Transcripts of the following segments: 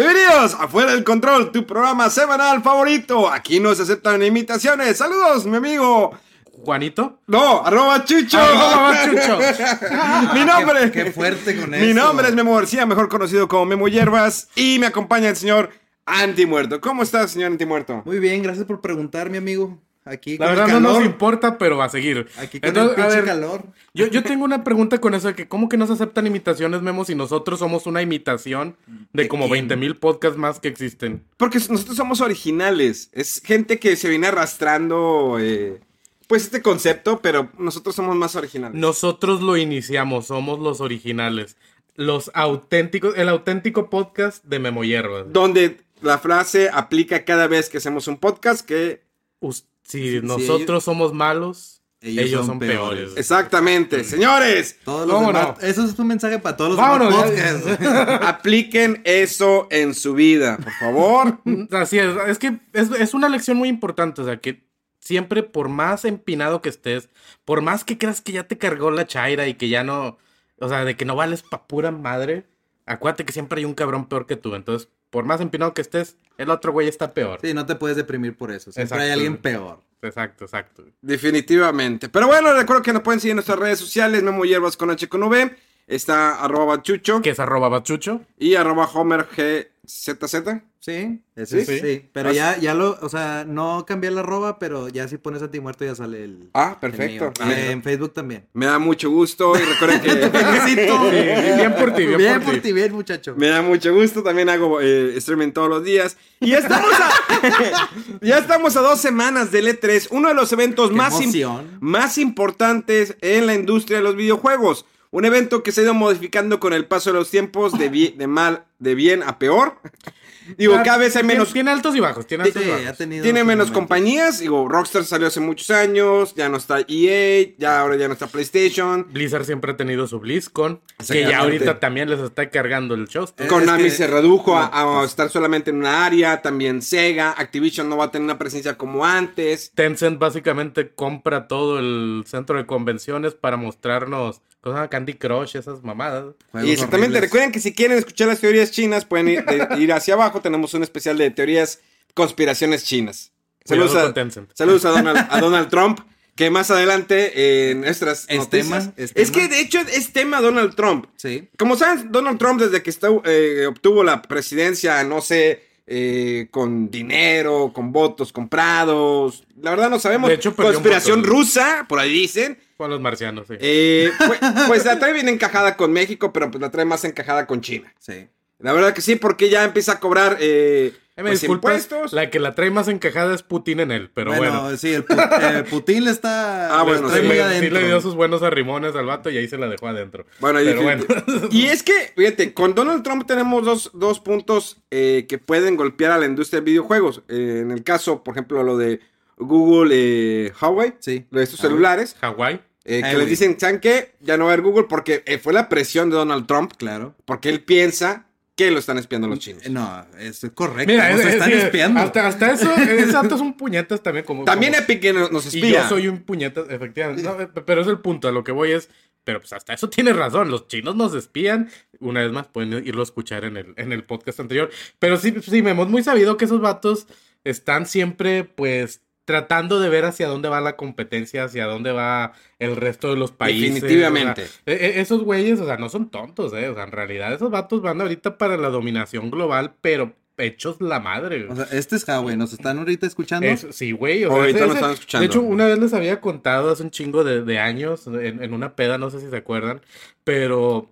Bienvenidos a Fuera del Control, tu programa semanal favorito. Aquí no se aceptan imitaciones. Saludos, mi amigo. Juanito. No, arroba Chucho. Arroba Chucho. mi nombre. Qué, qué fuerte con Mi eso. nombre es Memo García, mejor conocido como Memo Hierbas. Y me acompaña el señor Antimuerto. ¿Cómo estás, señor Antimuerto? Muy bien, gracias por preguntar, mi amigo. Aquí La con verdad el no nos importa, pero va a seguir. Aquí con Entonces, el a pinche ver, calor. Yo, yo tengo una pregunta con eso de que cómo que no se aceptan imitaciones, Memo, si nosotros somos una imitación de ¿De como quién? 20 mil podcasts más que existen. Porque nosotros somos originales. Es gente que se viene arrastrando, eh, pues, este concepto, pero nosotros somos más originales. Nosotros lo iniciamos, somos los originales. Los auténticos, el auténtico podcast de Memo Hierbas. Donde la frase aplica cada vez que hacemos un podcast que... Us- si nosotros ellos- somos malos, ellos, ellos son, son peores. peores. Exactamente. Señores, Todos los ¿Cómo demás- no? Eso es un mensaje para todos los Vámonos, podcasts. apliquen eso en su vida, por favor. Así es, es que es, es una lección muy importante, o sea, que siempre por más empinado que estés, por más que creas que ya te cargó la chaira y que ya no, o sea, de que no vales pa' pura madre, acuérdate que siempre hay un cabrón peor que tú, entonces, por más empinado que estés, el otro güey está peor. Sí, no te puedes deprimir por eso. Siempre Exacto. hay alguien peor. Exacto, exacto. Definitivamente. Pero bueno, recuerdo que nos pueden seguir en nuestras redes sociales, Memo Hierbas con H con V. Está arroba chucho Que es arroba bachucho. y arroba Homer GZZ. Sí, ese ¿Sí? sí. sí. Pero ya, ya lo, o sea, no cambié la arroba, pero ya si pones a ti muerto ya sale el. Ah, el perfecto. mío. Ah, Eh, en Facebook también. Me da mucho gusto y recuerden que... Felicito. Sí, bien por ti, bien, Bien por, por ti, bien, muchacho. Me da mucho gusto, también hago eh, streaming todos los días. Y ya estamos a, ya estamos a dos semanas del E3, uno de los eventos Qué más, im- más importantes en la industria de los videojuegos. Un evento que se ha ido modificando con el paso de los tiempos de, bi- de mal, de bien a peor. Digo, Ah, cada vez hay menos, Tiene altos y bajos, tiene altos Sí, y ha bajos. tenido tiene menos momentos. compañías. Digo, Rockstar salió hace muchos años, ya no está EA, ya ahora ya no está PlayStation. Blizzard siempre ha tenido su BlizzCon, que ya ahorita también les está cargando el show. Eh, Konami es que- se redujo a, no, a pues- estar solamente en una área, también Sega, Activision no va a tener una presencia como antes. Tencent básicamente compra todo el centro de convenciones para mostrarnos cosas Candy Crush, esas mamadas. Y exactamente, horribles. recuerden que si quieren escuchar las teorías chinas, pueden ir, de- ir hacia abajo, tenemos un especial de teorías, conspiraciones chinas. Saludos a, saludos Donald, a Donald Trump, que más adelante en nuestras Es noticias... tema, es es tema. que de hecho es tema Donald Trump. Sí. Como saben, Donald Trump desde que está, eh, obtuvo la presidencia, no sé, eh, con dinero, con votos comprados, la verdad no sabemos. De hecho, Conspiración voto. rusa, por ahí dicen. Con los marcianos, sí. Eh, pues, pues la trae bien encajada con México, pero pues la trae más encajada con China. Sí. La verdad que sí, porque ya empieza a cobrar eh, me pues, disculpas, impuestos. la que la trae más encajada es Putin en él, pero bueno, bueno. sí, el pu- eh, Putin le está. Ah, le bueno, sí, muy le- sí le dio sus buenos arrimones al vato y ahí se la dejó adentro. Bueno, pero y, bueno. y es que, fíjate, con Donald Trump tenemos dos, dos puntos eh, que pueden golpear a la industria de videojuegos. Eh, en el caso, por ejemplo, lo de Google eh, Huawei, Sí. lo de estos celulares, Hawái. eh, que les dicen, ¿saben qué? Ya no va a haber Google porque eh, fue la presión de Donald Trump, Claro. porque él piensa que lo están espiando los chinos. Eh, No, es correcto. Mira, nos es- están es- espiando. Hasta, hasta eso, vato es un puñetas también. Como, También como- Epic que nos nos Y espía. yo soy un puñetas, efectivamente. No, eh, pero es el punto, a lo que voy es. Pero pues hasta eso tiene razón. Los chinos nos espían. Una vez más, pueden irlo a escuchar en el, en el podcast anterior. Pero sí, sí, me hemos muy sabido que esos vatos están siempre, pues, tratando de ver hacia dónde va la competencia, hacia dónde va el resto de los países. Definitivamente. o sea, eh, eh, esos güeyes, o sea, no son tontos, ¿eh? O sea, en realidad esos vatos van ahorita para la dominación global, pero hechos la madre. O sea, este es Huawei, ¿nos están ahorita escuchando? Es- sí, güey. o sea, Ahorita ese- nos están escuchando. De hecho, una vez les había contado hace un chingo de, de años en, en una peda, no sé si se acuerdan, pero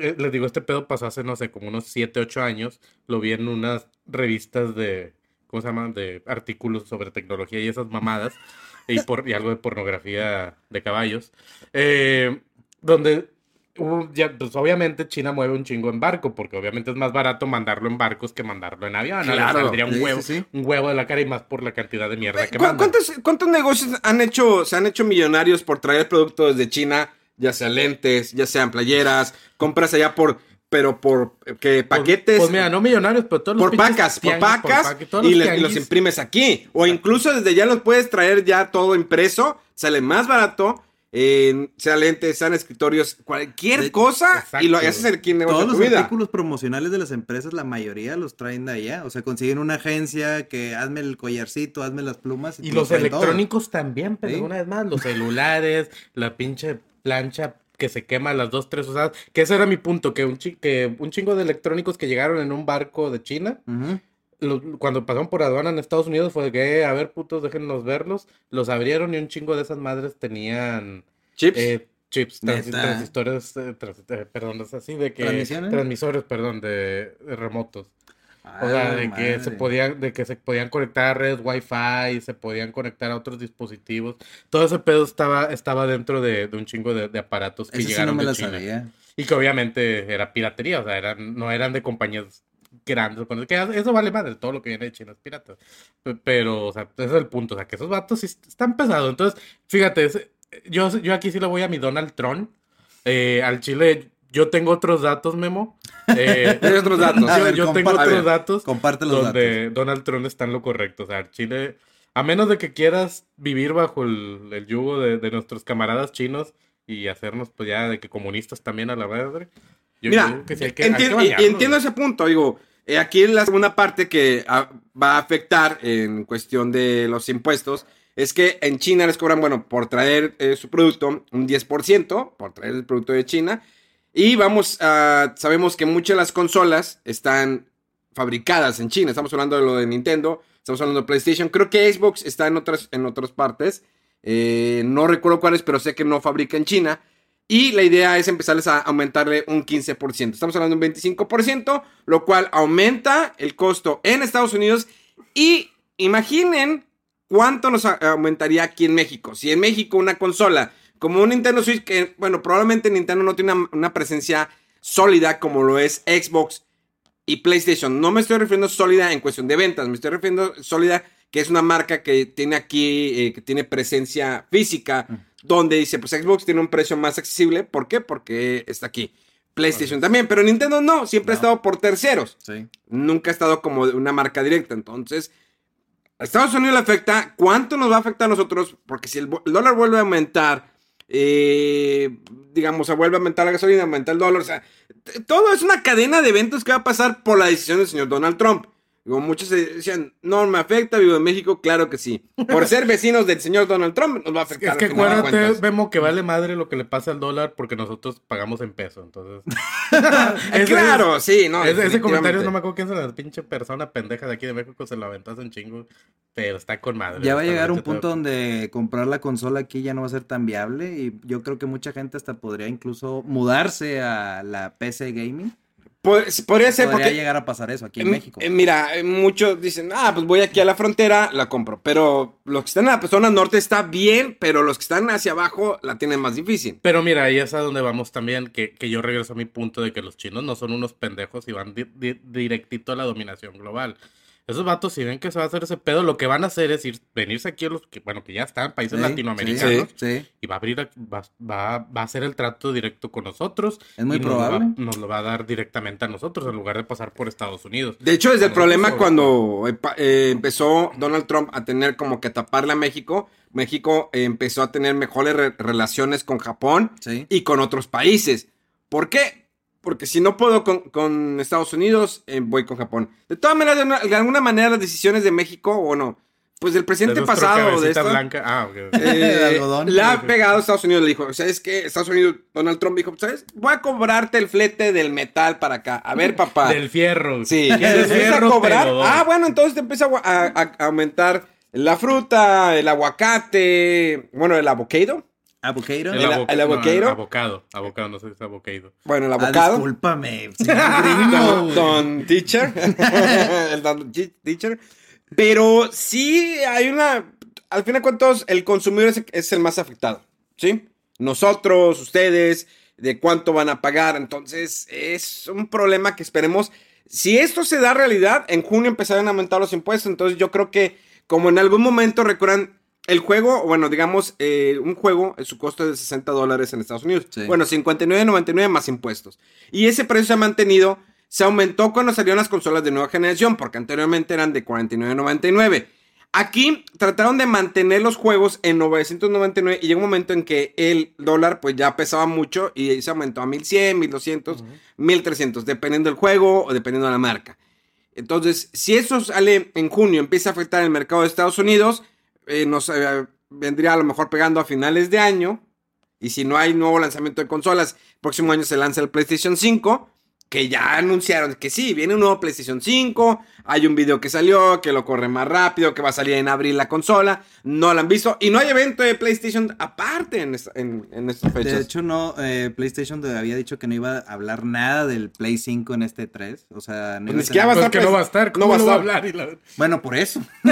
eh, les digo, este pedo pasó hace, no sé, como unos 7, 8 años. Lo vi en unas revistas de, ¿cómo se llaman? De artículos sobre tecnología y esas mamadas. Y, por, y algo de pornografía de caballos. Eh, donde ya, pues obviamente China mueve un chingo en barco, porque obviamente es más barato mandarlo en barcos que mandarlo en avión. Claro. saldría un huevo, sí, sí. un huevo de la cara y más por la cantidad de mierda que ¿Cu- mandan. ¿Cuántos, cuántos negocios han hecho, se han hecho millonarios por traer productos de China? Ya sea lentes, ya sean playeras, compras allá por, pero por, que paquetes. Pues, mira, no millonarios, pero todos los por pacas, por pacas, y, los y los imprimes aquí. O incluso desde ya los puedes traer ya todo impreso, sale más barato, eh, sea lentes, sean escritorios, cualquier De- cosa, y lo exacto. haces el quien negocio Todos los tu vida. artículos promocionales de las empresas, la mayoría los traen de allá. O sea, consiguen una agencia que hazme el collarcito, hazme las plumas. Y los todo. electrónicos también, pero Sí. una vez más, los celulares, la pinche plancha que se quema a las dos, tres usadas. Que ese era mi punto, que un, chi- que un chingo de electrónicos que llegaron en un barco de China, lo- cuando pasaron por aduana en Estados Unidos, fue de que, "Eh, a ver, putos, déjenlos verlos. Los abrieron y un chingo de esas madres tenían Chips. eh, chips, Neta. transistores, eh, trans- eh, perdón, es así de que... Transmisores, perdón, de, de remotos. O Ah, sea, de que se podían, de que se podían conectar a redes Wi-Fi, se podían conectar a otros dispositivos. Todo ese pedo estaba, estaba dentro de, de un chingo de, de aparatos que sí llegaron no me de la China. sabía. Y que obviamente era piratería, o sea, eran, no eran de compañías grandes. Que eso vale madre, todo lo que viene de China es pirata. Pe- Pero, o sea, ese es el punto, o sea, que esos vatos sí están pesados. Entonces, fíjate, yo, yo aquí sí le voy a mi Donald Trump. Eh, al Chile, yo tengo otros datos, Memo. Eh, otros datos. A yo, ver, yo tengo otros datos Comparte los donde Donald Trump está en lo correcto. O sea, Chile, a menos de que quieras vivir bajo el, el yugo de, de nuestros camaradas chinos y hacernos, pues ya, de que comunistas también a la madre. Yo Mira, creo que sí hay que- hay que bañarnos. entiendo ese punto, digo, eh, aquí la segunda parte que ah, va a afectar en cuestión de los impuestos es que en China les cobran, bueno, por traer eh, su producto un 10%, por traer el producto de China, y vamos a, sabemos que muchas de las consolas están fabricadas en China, estamos hablando de lo de Nintendo, estamos hablando de PlayStation, creo que Xbox está en otras, en otras partes, eh, no recuerdo cuáles, pero sé que no fabrica en China. Y la idea es empezarles a aumentarle un 15%. Estamos hablando de un 25%, lo cual aumenta el costo en Estados Unidos. Y imaginen cuánto nos aumentaría aquí en México. Si en México una consola como un Nintendo Switch, que bueno, probablemente Nintendo no tiene una, una presencia sólida como lo es Xbox y PlayStation. No me estoy refiriendo sólida en cuestión de ventas, me estoy refiriendo sólida que es una marca que tiene aquí, eh, que tiene presencia física, donde dice, pues Xbox tiene un precio más accesible. ¿Por qué? Porque está aquí. PlayStation también, pero Nintendo no, siempre ha estado por terceros. Sí. Nunca ha estado como una marca directa. Entonces, a Estados Unidos le afecta. ¿Cuánto nos va a afectar a nosotros? Porque si el, el dólar vuelve a aumentar, eh, digamos, se vuelve a aumentar la gasolina, aumenta el dólar. O sea, todo es una cadena de eventos que va a pasar por la decisión del señor Donald Trump. Digo, muchos se decían, no me afecta, vivo en México, claro que sí. Por ser vecinos del señor Donald Trump, nos va a afectar. Es que acuérdate. Memo, que vale madre lo que le pasa al dólar porque nosotros pagamos en peso. Entonces, claro, sí, no. ese, ese comentario no me acuerdo quién es la pinche persona pendeja de aquí de México, se lo aventó hace un chingo, pero está con madre. Ya va a llegar un punto donde comprar la consola aquí ya no va a ser tan viable y yo creo que mucha gente hasta podría incluso mudarse a la PC gaming. Pod- Podría ser Podría porque llegar a pasar eso aquí en Em, México. eh, Mira, eh, muchos dicen, ah, pues voy aquí a la frontera, la compro. Pero los que están en la zona norte está bien, pero los que están hacia abajo la tienen más difícil. Pero mira, ahí es a donde vamos también, que, que yo regreso a mi punto de que los chinos no son unos pendejos y van di- di- directito a la dominación global. Esos vatos, si ven que se va a hacer ese pedo, lo que van a hacer es ir, venirse aquí a los que, bueno, que ya están, países Sí, latinoamericanos, Sí, sí. y va a abrir, a- va, va, va a hacer el trato directo con nosotros. Es muy y nos lo va- probable. Nos lo va a dar directamente a nosotros en lugar de pasar por Estados Unidos. De hecho, desde el problema sobre- cuando eh, eh, empezó Donald Trump a tener como que taparle a México, México eh, empezó a tener mejores re- relaciones con Japón Sí. y con otros países. ¿Por qué? Porque si no puedo con, con Estados Unidos, eh, voy con Japón. De todas maneras, de, una- de alguna manera las decisiones de México, bueno, pues del presidente De pasado de esta, blanca. Ah, ok. eh, De algodón. le ha pegado a Estados Unidos, le dijo, ¿sabes qué? Estados Unidos, Donald Trump dijo, ¿sabes? Voy a cobrarte el flete del metal para acá. A ver, papá. Del fierro. Sí, ¿Quieres te empieza a fierro? Te cobrar. Ah, bueno, entonces te empieza a, a- a aumentar la fruta, el aguacate, bueno, el avocado. Avocado. El, el- avoca- el no, avocado. avocado. Avocado, no sé si es avocado. Bueno, el Ah, avocado. discúlpame. señor gringo, don, Teacher. el Don Teacher. Pero sí hay una. Al fin de cuentas, el consumidor es, es el más afectado. ¿Sí? Nosotros, ustedes, de cuánto van a pagar. Entonces, es un problema que esperemos. Si esto se da realidad, en junio empezarán a aumentar los impuestos. Entonces, yo creo que, como en algún momento recuerdan. El juego, bueno, digamos, eh, un juego, eh, su costo es de 60 dólares en Estados Unidos. Sí. Bueno, 59.99 más impuestos. Y ese precio se ha mantenido, se aumentó cuando salieron las consolas de nueva generación, porque anteriormente eran de 49.99. Aquí trataron de mantener los juegos en 999 y llegó un momento en que el dólar pues ya pesaba mucho y se aumentó a 1100, 1200, 1300, dependiendo del juego o dependiendo de la marca. Entonces, si eso sale en junio, empieza a afectar el mercado de Estados Unidos, eh, nos eh, vendría a lo mejor pegando a finales de año. Y si no hay nuevo lanzamiento de consolas, próximo año se lanza el PlayStation 5, que ya anunciaron que sí, viene un nuevo PlayStation 5, hay un video que salió, que lo corre más rápido, que va a salir en abril la consola, no lo han visto, y no hay evento de PlayStation aparte en, esta- en, en estas fechas. De hecho, no, eh, PlayStation te había dicho que no iba a hablar nada del Play 5 en este 3. O sea, no Pues iba a Pues estar que no va a estar. no ¿Cómo va a no va a estar. hablar? Y la- Bueno, por eso.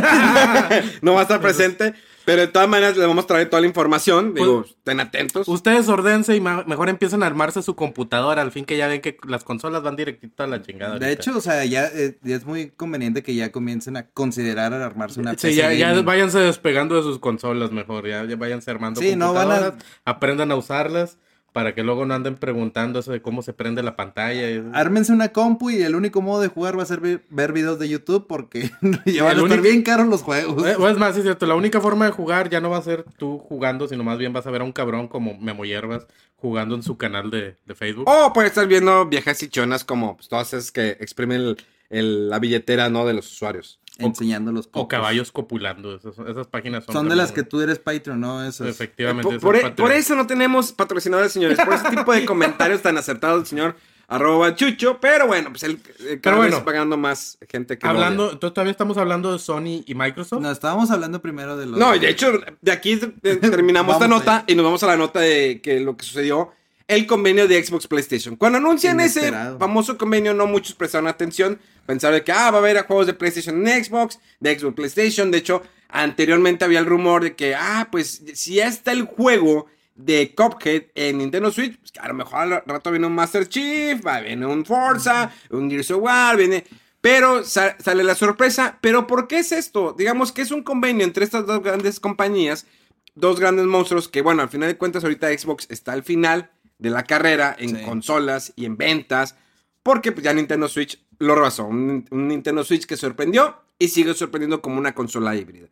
no va a estar presente, pero de todas maneras les vamos a traer toda la información, digo, estén atentos. Ustedes ordense y mejor empiecen a armarse su computadora. Al fin que ya ven que las consolas van directito a la chingada. De ahorita. hecho, o sea, ya, eh, ya es muy conveniente que ya comiencen a considerar armarse una Sí, PC ya, ya gaming. váyanse despegando de sus consolas mejor, ya, ya váyanse armando Sí, no van a- computadoras, aprendan a usarlas para que luego no anden preguntando eso de cómo se prende la pantalla. y- Ármense una compu y el único modo de jugar va a ser ver, ver videos de YouTube porque ya van a El estar único- bien caros los juegos. Eh, O es más, sí es cierto, la única forma de jugar ya no va a ser tú jugando, sino más bien vas a ver a un cabrón como Memo Hierbas jugando en su canal de, de Facebook. O puedes estar viendo viejas chichonas como pues, todas esas que exprimen el- el- la billetera ¿no? de los usuarios. Enseñando los O caballos copulando, esas, esas páginas son... Son de las que tú eres Patreon, ¿no? Esas. Efectivamente. Por, esas por e- por eso no tenemos patrocinadores, señores. Por ese tipo de comentarios tan acertados del señor arroba chucho. Pero bueno, pues él eh, cada vez bueno. va ganando más gente que Hablando, entonces todavía estamos hablando de Sony y Microsoft. No, estábamos hablando primero de los. No, de hecho, de aquí terminamos esta nota y nos vamos a la nota de que lo que sucedió. El convenio de Xbox PlayStation. Cuando anuncian ese famoso convenio, no muchos prestaron atención. Pensaron que ah, va a haber juegos de PlayStation en Xbox, de Xbox PlayStation. De hecho, anteriormente había el rumor de que, ah, pues si ya está el juego de Cuphead en Nintendo Switch, pues que a lo mejor al rato viene un Master Chief, va, viene un Forza, un Gears of War, viene. Pero sa- sale la sorpresa. ¿Pero por qué es esto? Digamos que es un convenio entre estas dos grandes compañías, dos grandes monstruos que, bueno, al final de cuentas, ahorita Xbox está al final de la carrera en Sí. consolas y en ventas, porque pues, ya Nintendo Switch lo rebasó. Un, un Nintendo Switch que sorprendió y sigue sorprendiendo como una consola híbrida.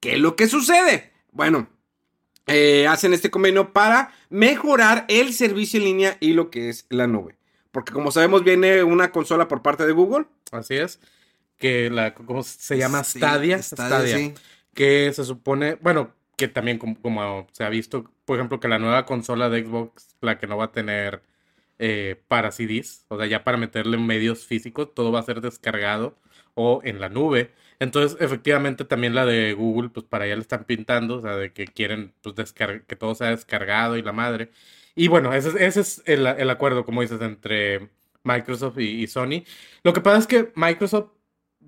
¿Qué es lo que sucede? Bueno, eh, hacen este convenio para mejorar el servicio en línea y lo que es la nube. Porque como sabemos, viene una consola por parte de Google. Así es. Que la, ¿cómo se llama? Sí, Stadia. Stadia, Stadia. sí. Que se supone, bueno, que también como, se ha visto, por ejemplo, que la nueva consola de Xbox, la que no va a tener eh, para CDs, o sea, ya para meterle medios físicos, todo va a ser descargado o en la nube. Entonces, efectivamente, también la de Google, pues para allá le están pintando, o sea, de que quieren pues, que todo sea descargado y la madre. Y bueno, ese, es- ese es el, el acuerdo, como dices, entre Microsoft y, y Sony. Lo que pasa es que Microsoft,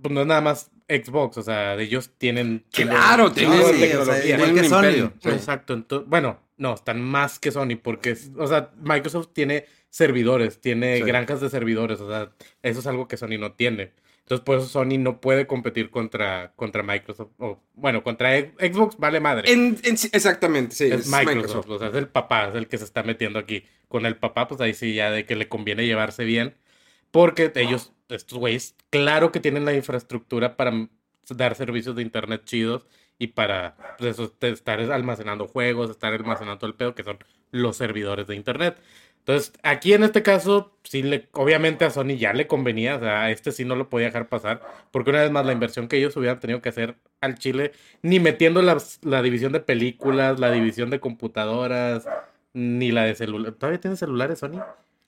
pues no es nada más Xbox, o sea, ellos tienen... Claro, tienen sí, o sea, tecnología. Tienen Sony. Sí. Exacto. bueno, no, están más que Sony porque, o sea, Microsoft tiene servidores, tiene Sí. granjas de servidores, o sea, eso es algo que Sony no tiene. Entonces, por eso Sony no puede competir contra, contra Microsoft. O, bueno, contra Xbox vale madre. En, en sí- exactamente, sí. es Microsoft, o sea, es el papá, es el que se está metiendo aquí. Con el papá, pues ahí sí ya de que le conviene llevarse bien. Porque ellos, estos güeyes, claro que tienen la infraestructura para dar servicios de internet chidos y para pues, estar almacenando juegos, estar almacenando todo el pedo, que son los servidores de internet. Entonces, aquí en este caso, sí le, obviamente a Sony ya le convenía, o sea, a este sí no lo podía dejar pasar, porque una vez más la inversión que ellos hubieran tenido que hacer al chile, ni metiendo la división de películas, la división de computadoras, ni la de celular. ¿Todavía tiene celulares, Sony?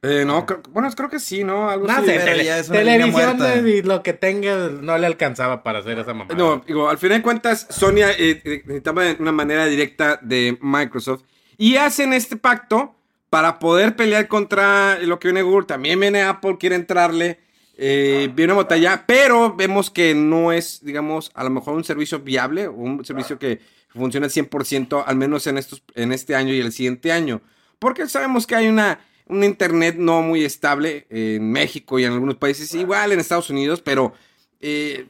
Eh, no, creo- bueno, creo que sí, ¿no? Algo No así. sé, pero tele- ya es una línea televisiones muerta. y lo que tenga no le alcanzaba para hacer esa mamada. No, digo, al final de cuentas, Sony eh, eh, necesitaba una manera directa de Microsoft. Y hacen este pacto para poder pelear contra lo que viene Google. También viene Apple, quiere entrarle. Eh, viene una batalla, pero vemos que no es, digamos, a lo mejor un servicio viable, un servicio que funciona al 100%, al menos en, estos, en este año y el siguiente año. Porque sabemos que hay una, un internet no muy estable en México y en algunos países, igual en Estados Unidos, pero eh,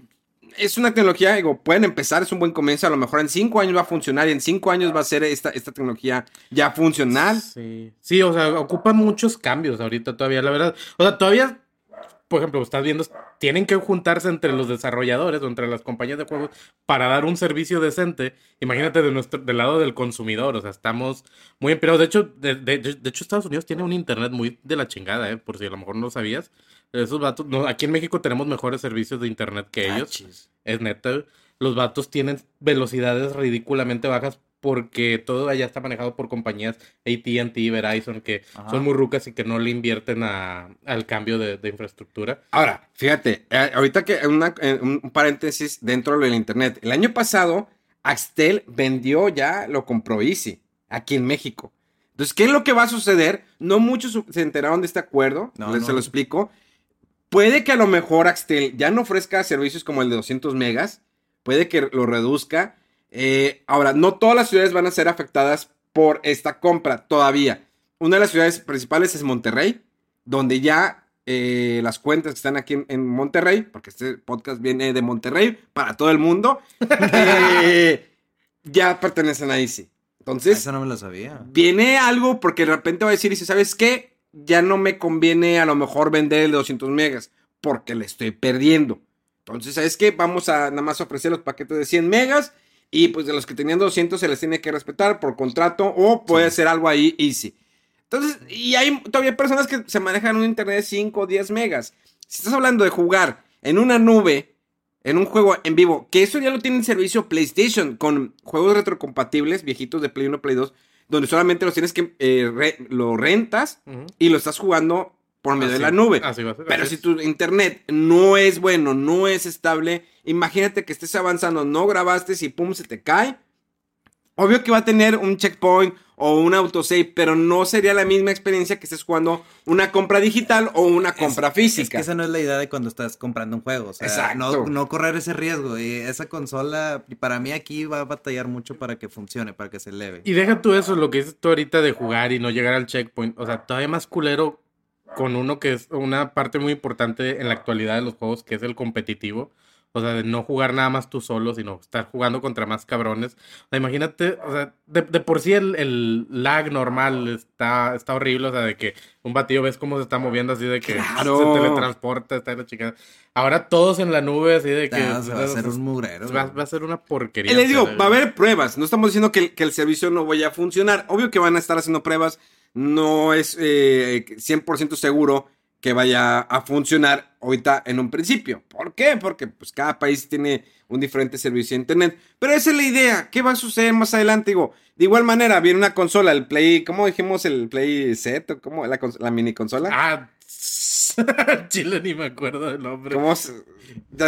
es una tecnología, digo, pueden empezar, es un buen comienzo, a lo mejor en cinco años va a funcionar y en cinco años va a ser esta, esta tecnología ya funcional. Sí. sí, o sea, ocupa muchos cambios ahorita todavía, la verdad. O sea, todavía, por ejemplo, estás viendo, tienen que juntarse entre los desarrolladores o entre las compañías de juegos para dar un servicio decente. Imagínate de nuestro, del lado del consumidor, o sea, estamos muy empleados. De hecho, de, de- de- hecho, Estados Unidos tiene un internet muy de la chingada, ¿eh? por si a lo mejor no lo sabías. Esos vatos, no, aquí en México tenemos mejores servicios de internet que ellos. Es neta. Los vatos tienen velocidades ridículamente bajas porque todo allá está manejado por compañías AT&T, Verizon, que Ajá. son muy rucas y que no le invierten a- al cambio de, de infraestructura. Ahora, fíjate, eh, ahorita que una- eh, un paréntesis dentro del internet. El año pasado, Axtel vendió ya, lo compró Easy, aquí en México. Entonces, ¿qué es lo que va a suceder? No muchos se enteraron de este acuerdo, No, les no. se lo explico. Puede que a lo mejor Axtel ya no ofrezca servicios como el de 200 megas, puede que lo reduzca. Eh, ahora, no todas las ciudades van a ser afectadas por esta compra todavía. Una de las ciudades principales es Monterrey, donde ya eh, las cuentas que están aquí en, en Monterrey, porque este podcast viene de Monterrey para todo el mundo, eh, ya pertenecen a Easy. Entonces, Eso no me lo sabía. viene algo porque de repente va a decir, y dice, ¿sabes qué? Ya no me conviene a lo mejor vender el de 200 megas porque le estoy perdiendo. Entonces, ¿sabes qué? Vamos a nada más ofrecer los paquetes de 100 megas y pues de los que tenían 200 se les tiene que respetar por contrato o puede ser algo ahí easy. Entonces, y hay todavía personas que se manejan un internet de 5 o 10 megas. Si estás hablando de jugar en una nube, en un juego en vivo, que eso ya lo tiene en servicio PlayStation, con juegos retrocompatibles, viejitos de Play 1, Play 2, donde solamente los tienes que, eh, re- lo rentas y lo estás jugando por medio de la nube. así va a ser, Pero así si es. tu internet no es bueno, no es estable, imagínate que estés avanzando, no grabaste y pum, se te cae. Obvio que va a tener un checkpoint o un autosave, pero no sería la misma experiencia que estés jugando una compra digital o una compra Es física. que esa no es la idea de cuando estás comprando un juego. O sea, Exacto. No, no correr ese riesgo. Y esa consola, para mí aquí va a batallar mucho para que funcione, para que se eleve. Y deja tú eso, lo que dices tú ahorita de jugar y no llegar al checkpoint. O sea, todavía más culero con uno que es una parte muy importante en la actualidad de los juegos, que es el competitivo. O sea, de no jugar nada más tú solo, sino estar jugando contra más cabrones. O sea, imagínate, o sea, de, de por sí el, el lag normal está, está horrible. O sea, de que un batido ves cómo se está moviendo así de que Claro. se teletransporta, está la chica. Ahora todos en la nube, así de que. Se va a hacer un mugrero. va, va a ser una porquería. Y les digo, va a haber pruebas. No estamos diciendo que, el- que el servicio no vaya a funcionar. Obvio que van a estar haciendo pruebas. No es eh, 100% seguro que vaya a funcionar ahorita en un principio. ¿Por qué? Porque pues cada país tiene un diferente servicio de internet. Pero esa es la idea. ¿Qué va a suceder más adelante? Digo, de igual manera, viene una consola, el Play, ¿cómo dijimos? El Play Set, ¿o ¿cómo? La, la mini consola. Ah, Chile ni me acuerdo del nombre. ¿Cómo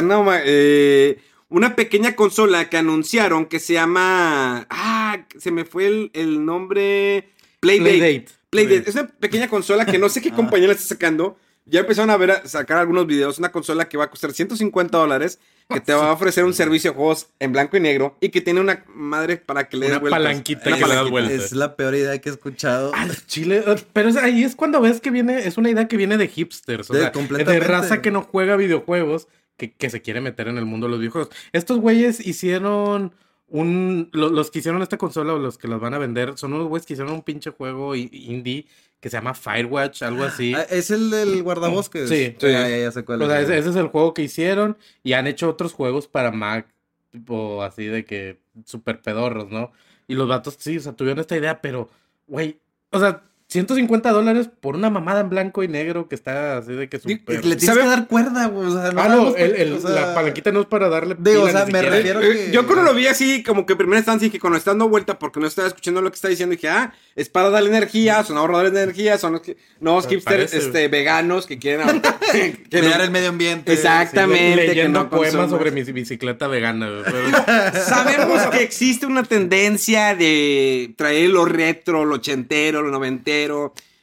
no, eh, una pequeña consola que anunciaron que se llama. Ah, se me fue el, el nombre. Playdate. Playdate. Playdate. Es una pequeña consola que no sé qué compañía la está sacando. Ya empezaron a ver a sacar algunos videos. Una consola que va a costar 150 dólares. Que te va a ofrecer un servicio de juegos en blanco y negro. Y que tiene una madre para que le des Una vueltas. palanquita Una que le palanquita. vueltas. Es la peor idea que he escuchado. Ah, Chile, eh, pero es- ahí es cuando ves que viene, es una idea que viene de hipsters, o De- sea, de raza que no juega videojuegos, que, que se quiere meter en el mundo de los videojuegos. Estos güeyes hicieron un, lo- los que hicieron esta consola o los que las van a vender, son unos güeyes que hicieron un pinche juego indie que se llama Firewatch, algo así. Ah, es el del guardabosques. Sí. Sí. Ya, ya, ya sé cuál O sea, es. ese, ese es el juego que hicieron y han hecho otros juegos para Mac, tipo así de que super pedorros, ¿no? Y los vatos, sí, o sea, tuvieron esta idea, pero, güey, o sea, 150 dólares por una mamada en blanco y negro que está así de que súper... Le tienes ¿Sabe? que dar cuerda, güey. O sea, no Ah, no, el- el- o sea, la palanquita no es para darle Digo, o sea, ni me siquiera. refiero- Eh, que- Yo cuando lo vi así, como que en primera instancia, dije, cuando está dando vuelta, porque no estaba escuchando lo que está diciendo, dije, ah, es para darle energía, son ahorradores de energía, son los que- nuevos Pues hipsters parece. este, veganos que quieren ahorrar- que Cuidar no- el medio ambiente. Exactamente. Que leyendo no poemas consumas. sobre mi bicicleta vegana. pero- Sabemos que existe una tendencia de traer lo retro, lo ochentero, lo noventero.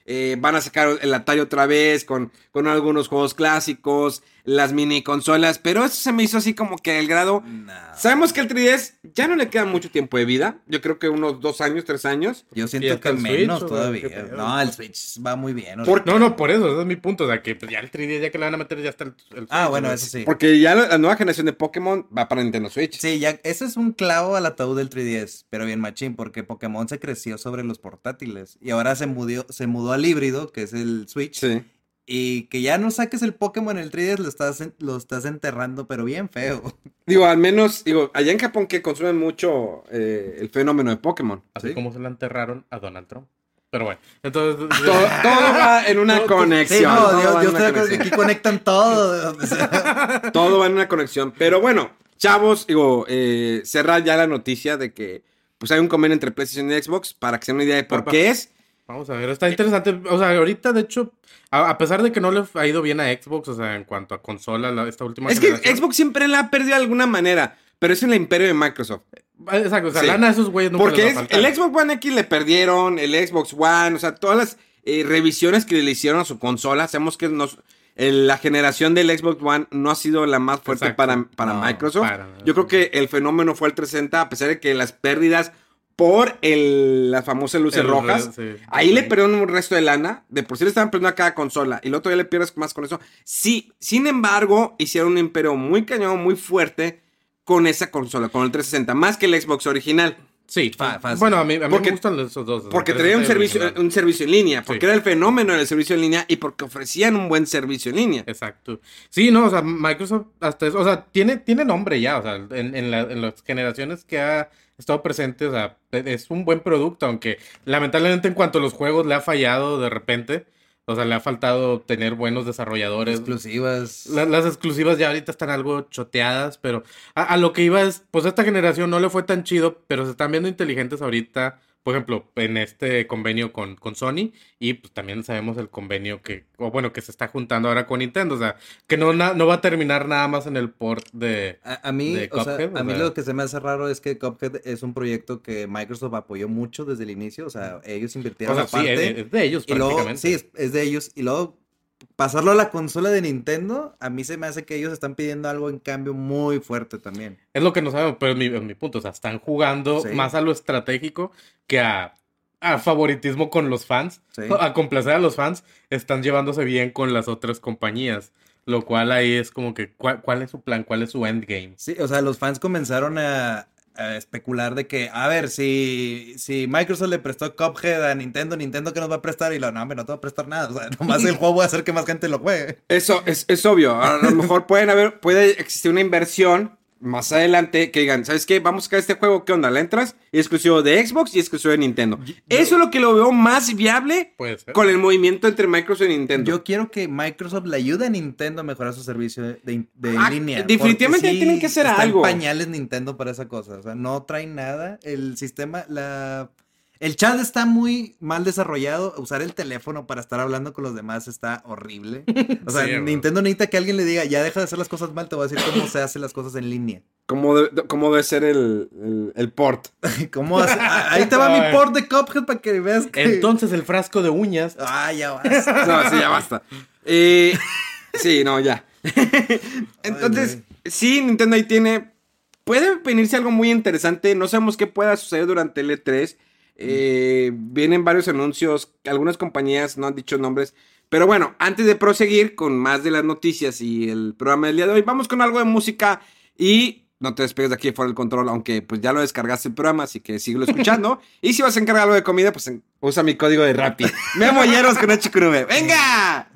Eh, van a sacar el Atari otra vez con, con algunos juegos clásicos, las mini consolas, pero eso se me hizo así como que el grado. No. Sabemos que el 3DS ya no le queda mucho tiempo de vida. Yo creo que unos dos años, tres años. Yo siento que el menos Switch, todavía. No, el Switch va muy bien. o sea. Por- No, no, por eso, ese es mi punto. O sea, que pues, ya el 3D, ya que le van a meter, ya está el. el Ah, Switch, bueno, ¿no? eso sí. Porque ya la, la nueva generación de Pokémon va para Nintendo Switch. Sí, ya, ese es un clavo al ataúd del 3DS, pero bien machín, porque Pokémon se creció sobre los portátiles y ahora se mudó, se mudó al híbrido, que es el Switch, Sí. Y que ya no saques el Pokémon en el 3DS, lo estás, lo estás enterrando, pero bien feo. Digo, al menos, digo, allá en Japón que consumen mucho eh, el fenómeno de Pokémon. Así Sí. como se la enterraron a Donald Trump. Pero bueno, entonces. Todo, todo va en una Todo- conexión. Sí, no, una que conexión. aquí conectan todo. donde sea. Todo va en una conexión. Pero bueno, chavos, digo, eh, cerrar ya la noticia de que pues hay un convenio entre PlayStation y Xbox para que se den una idea de por Papá. qué es. Vamos a ver, está interesante. O sea, ahorita, de hecho, a, a pesar de que no le ha ido bien a Xbox, o sea, en cuanto a consola, la- esta última Es que. Xbox siempre la ha perdido de alguna manera, pero es el imperio de Microsoft. Exacto, o sea, Sí. lana a esos güeyes nunca Porque les es- va a faltar. el Xbox One X le perdieron, el Xbox One, o sea, todas las eh, revisiones que le hicieron a su consola, sabemos que nos, la generación del Xbox One no ha sido la más fuerte Exacto. para, para No, Microsoft. para. Yo creo que el fenómeno fue el 360, a pesar de que las pérdidas por el, las famosas luces El rojas, sí. ahí le perdieron un resto de lana, de por sí le estaban perdiendo a cada consola, y el otro día le pierdes más con eso. Sí, sin embargo, hicieron un imperio muy cañón, muy fuerte con esa consola, con el 360, más que el Xbox original. Sí, fácil. bueno, a mí, a mí Porque- me gustan esos dos. Porque el traía un 360 y el servicio, original. un servicio en línea, porque Sí. era el fenómeno del servicio en línea y porque ofrecían un buen servicio en línea. Exacto. Sí, no, o sea, Microsoft hasta eso, o sea, tiene, tiene nombre ya, o sea, en, en, la- en las generaciones que ha estado presente, o sea, e- es un buen producto, aunque lamentablemente en cuanto a los juegos le ha fallado de repente, o sea, le ha faltado tener buenos desarrolladores. Exclusivas. La- las exclusivas ya ahorita están algo choteadas, pero a, a lo que iba es, pues esta generación no le fue tan chido, pero se están viendo inteligentes ahorita, por ejemplo, en este convenio con, con Sony y pues también sabemos el convenio que, o bueno, que se está juntando ahora con Nintendo, o sea, que no, na- no va a terminar nada más en el port de... A, a mí, de o sea, Cuphead, o a mí sea. lo que se me hace raro es que Cuphead es un proyecto que Microsoft apoyó mucho desde el inicio. O sea, ellos invirtieron O sea, sí, aparte. es, es de ellos y luego, prácticamente. sí, es, es de ellos. Y luego pasarlo a la consola de Nintendo, a mí se me hace que ellos están pidiendo algo en cambio muy fuerte también. Es lo que no sabemos, pero es mi, es mi punto. O sea, están jugando Sí. más a lo estratégico que a, a favoritismo con los fans. Sí. A complacer a los fans, están llevándose bien con las otras compañías. Lo cual ahí es como que, ¿cuál, cuál es su plan? ¿Cuál es su endgame? Sí, o sea, los fans comenzaron a, a especular de que, a ver, si, si Microsoft le prestó Cuphead a Nintendo, Nintendo que nos va a prestar y lo, no, hombre, no te va a prestar nada. O sea, nomás el juego va a hacer que más gente lo juegue. Eso es, es obvio. A lo mejor pueden haber, puede existir una inversión más adelante que digan, ¿sabes qué? Vamos a sacar este juego, ¿qué onda? ¿Le entras? Y exclusivo de Xbox y exclusivo de Nintendo. Eso es lo que lo veo más viable Puede ser. con el movimiento entre Microsoft y Nintendo. Yo quiero que Microsoft le ayude a Nintendo a mejorar su servicio de, de- de Ah, línea. definitivamente porque tienen que hacer algo. pañales Nintendo para esa cosa. O sea, no traen nada. El sistema, la... El chat está muy mal desarrollado. Usar el teléfono para estar hablando con los demás está horrible. O sea, Sí. Nintendo necesita que alguien le diga, ya deja de hacer las cosas mal, te voy a decir cómo se hacen las cosas en línea. Como, de- como debe ser el, el- el port. ¿Cómo hace? Ah, Ahí te va mi port de Cuphead para que veas que... Entonces el frasco de uñas. Ah, ya vas. No, sí, ya basta. Eh, sí, no, ya. Entonces, sí, Nintendo ahí tiene. Puede venirse algo muy interesante. No sabemos qué pueda suceder durante el E3. Eh, vienen varios anuncios. Algunas compañías no han dicho nombres. Pero bueno, antes de proseguir con más de las noticias y el programa del día de hoy, vamos con algo de música. Y no te despegues de aquí fuera del control, aunque pues ya lo descargaste el programa, así que síguelo escuchando. y si vas a encargar algo de comida, pues en- usa mi código de Rappi. Memo Hieros con Echicurube. ¡Venga!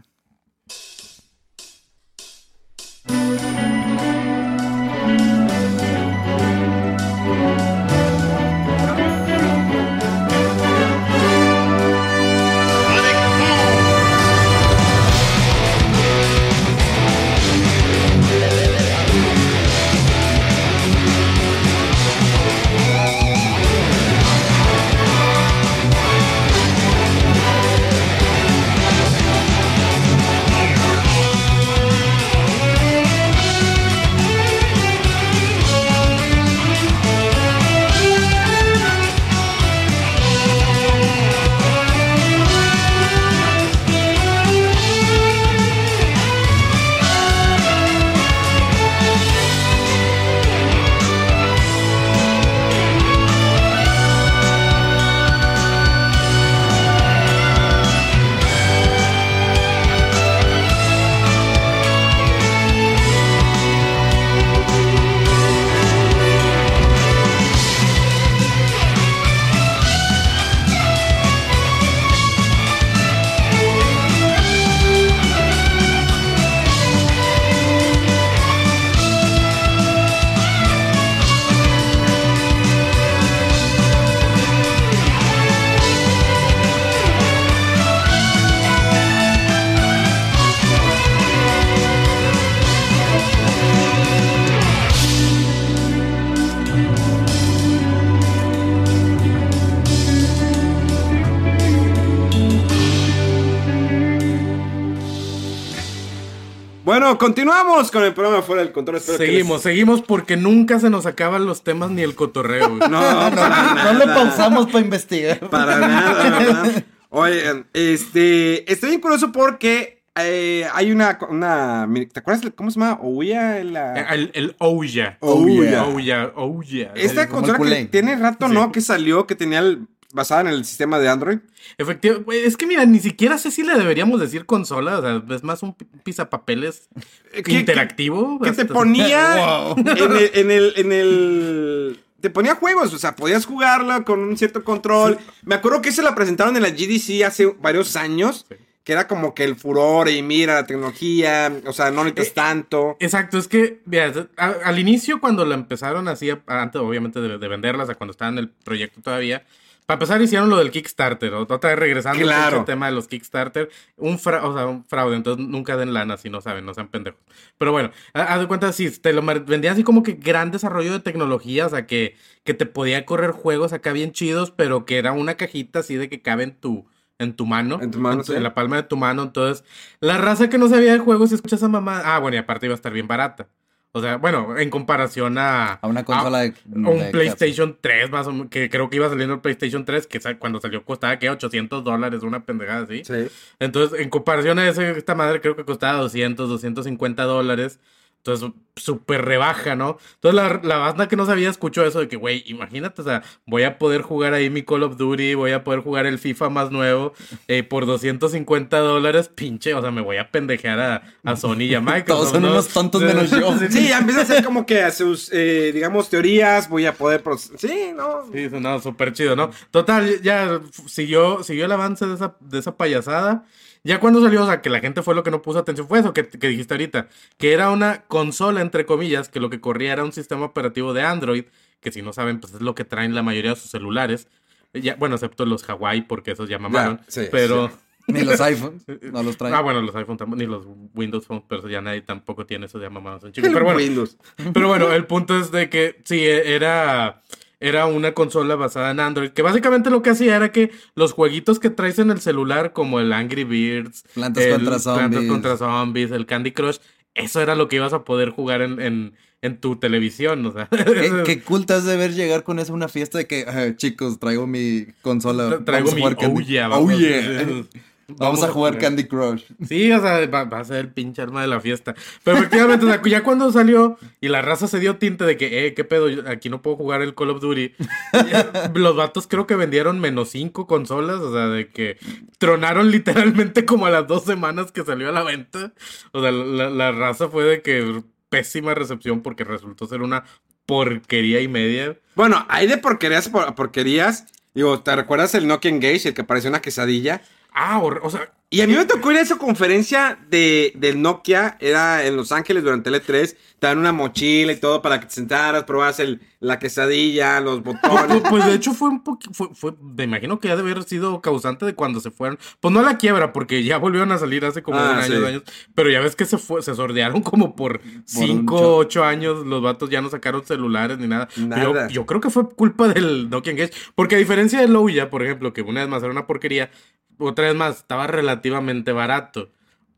Bueno, continuamos con el programa Fuera del Control. Espero que Seguimos, seguimos porque nunca se nos acaban los temas ni el cotorreo. güey. No, No, no, no le pausamos para investigar. Para nada, ¿verdad? Oigan, este, estoy bien curioso porque eh, hay una, una, ¿te acuerdas cómo se llama? Ouya, la... El, el Ouya. Ouya. Ouya, Ouya. Esta como consola el que tiene rato, Sí. ¿no? Que salió, que tenía el, basada en el sistema de Android. Efectivamente, es que mira, ni siquiera sé si le deberíamos decir consola, o sea, es más un pi- pisapapeles Eh, que- interactivo. Que te ponía Wow. en, el, en el, en el- Te ponía juegos, o sea, podías jugarla con un cierto control. Me acuerdo que se la presentaron en la GDC hace varios años. Sí. Que era como que el furor y mira la tecnología, o sea, no necesitas Eh, tanto. Exacto, es que, mira, a- al inicio cuando la empezaron así, antes obviamente de, de venderlas, a cuando estaba en el proyecto todavía, para empezar hicieron lo del Kickstarter, o- otra vez regresando al Claro. pinche tema de los Kickstarter, un, fra- o sea, un fraude, entonces nunca den lana si no saben, no sean pendejos. Pero bueno, ha- haz de cuenta, si te lo vendían así como que gran desarrollo de tecnología, o sea, que, que te podía correr juegos acá bien chidos, pero que era una cajita así de que cabe en tu... En tu mano, En tu mano, sí. en la palma de tu mano. Entonces, la raza que no sabía de juegos, si escuchas esa mamá. Ah, bueno, y aparte iba a estar bien barata. O sea, bueno, en comparación a. A una consola de. a un de PlayStation 3, más o menos. Que creo que iba saliendo el PlayStation 3, que cuando salió costaba, que 800 dólares, una pendejada así. Sí. Entonces, en comparación a ese, esta madre creo que costaba 200, 250 dólares. Entonces, súper rebaja, ¿no? Entonces, la, la banda que no sabía escuchó eso de que, güey, imagínate, o sea, voy a poder jugar ahí mi Call of Duty, voy a poder jugar el FIFA más nuevo eh, por 250 dólares, pinche, o sea, me voy a pendejear a, a Sony y a Microsoft. Todos son ¿no? unos tontos menos yo. Sí, ya empieza a hacer como que a sus, eh, digamos, teorías, voy a poder... Sí, no. Sí, no, súper chido, ¿no? Total, ya siguió, siguió el avance de esa, de esa payasada. Ya cuando salió, o sea, que la gente fue lo que no puso atención, fue eso que, que dijiste ahorita, que era una consola, entre comillas, que lo que corría era un sistema operativo de Android, que si no saben, pues es lo que traen la mayoría de sus celulares. Ya, bueno, excepto los Hawaii, porque esos ya mamaron. sí, pero... Ni los iPhones. No los traen. Ah, bueno, los iPhone tampoco, ni los Windows Phone, pero eso ya nadie tampoco tiene esos ya mamados en chico. El Pero bueno, Windows. pero bueno, el punto es de que sí, e- era, era una consola basada en Android, que básicamente lo que hacía era que los jueguitos que traes en el celular, como el Angry Birds, Plantas el contra Plantas Zombies. contra Zombies, el Candy Crush, eso era lo que ibas a poder jugar en, en, en tu televisión, o sea. ¿Qué, qué has de ver llegar con eso a una fiesta de que, "Ah, chicos, traigo mi consola. Traigo mi oh yeah, Vamos, a jugar Candy Crush. Sí, o sea, va, va a ser el pinche arma de la fiesta. Pero efectivamente, o sea, ya cuando salió y la raza se dio tinte de que, eh, qué pedo, Yo aquí no puedo jugar el Call of Duty. los vatos creo que vendieron menos cinco consolas, o sea, de que tronaron literalmente como a las dos semanas que salió a la venta. O sea, la, la raza fue de que pésima recepción porque resultó ser una porquería y media. Bueno, hay de porquerías por porquerías. Digo, ¿te recuerdas el Nokia Engage, el que parecía una quesadilla? Ah, o sea, Y a mí me tocó ir a esa conferencia de, del Nokia, era en Los Ángeles durante el E3, te dan una mochila y todo para que te sentaras, probas el, la quesadilla, los Pues, botones. pues, de hecho fue un poquito, fue, fue- me imagino que ya debe haber sido causante de cuando se fueron, pues no a la quiebra, porque ya volvieron a salir hace como Ah, un año, sí. dos años, pero ya ves que se fue, se sordearon como por cinco, chorro. ocho años, los vatos ya no sacaron celulares ni nada. Nada. Yo, yo creo que fue culpa del Nokia Engage, porque a diferencia del Ouya, por ejemplo, que una vez más era una porquería, otra vez más estaba relativamente barato.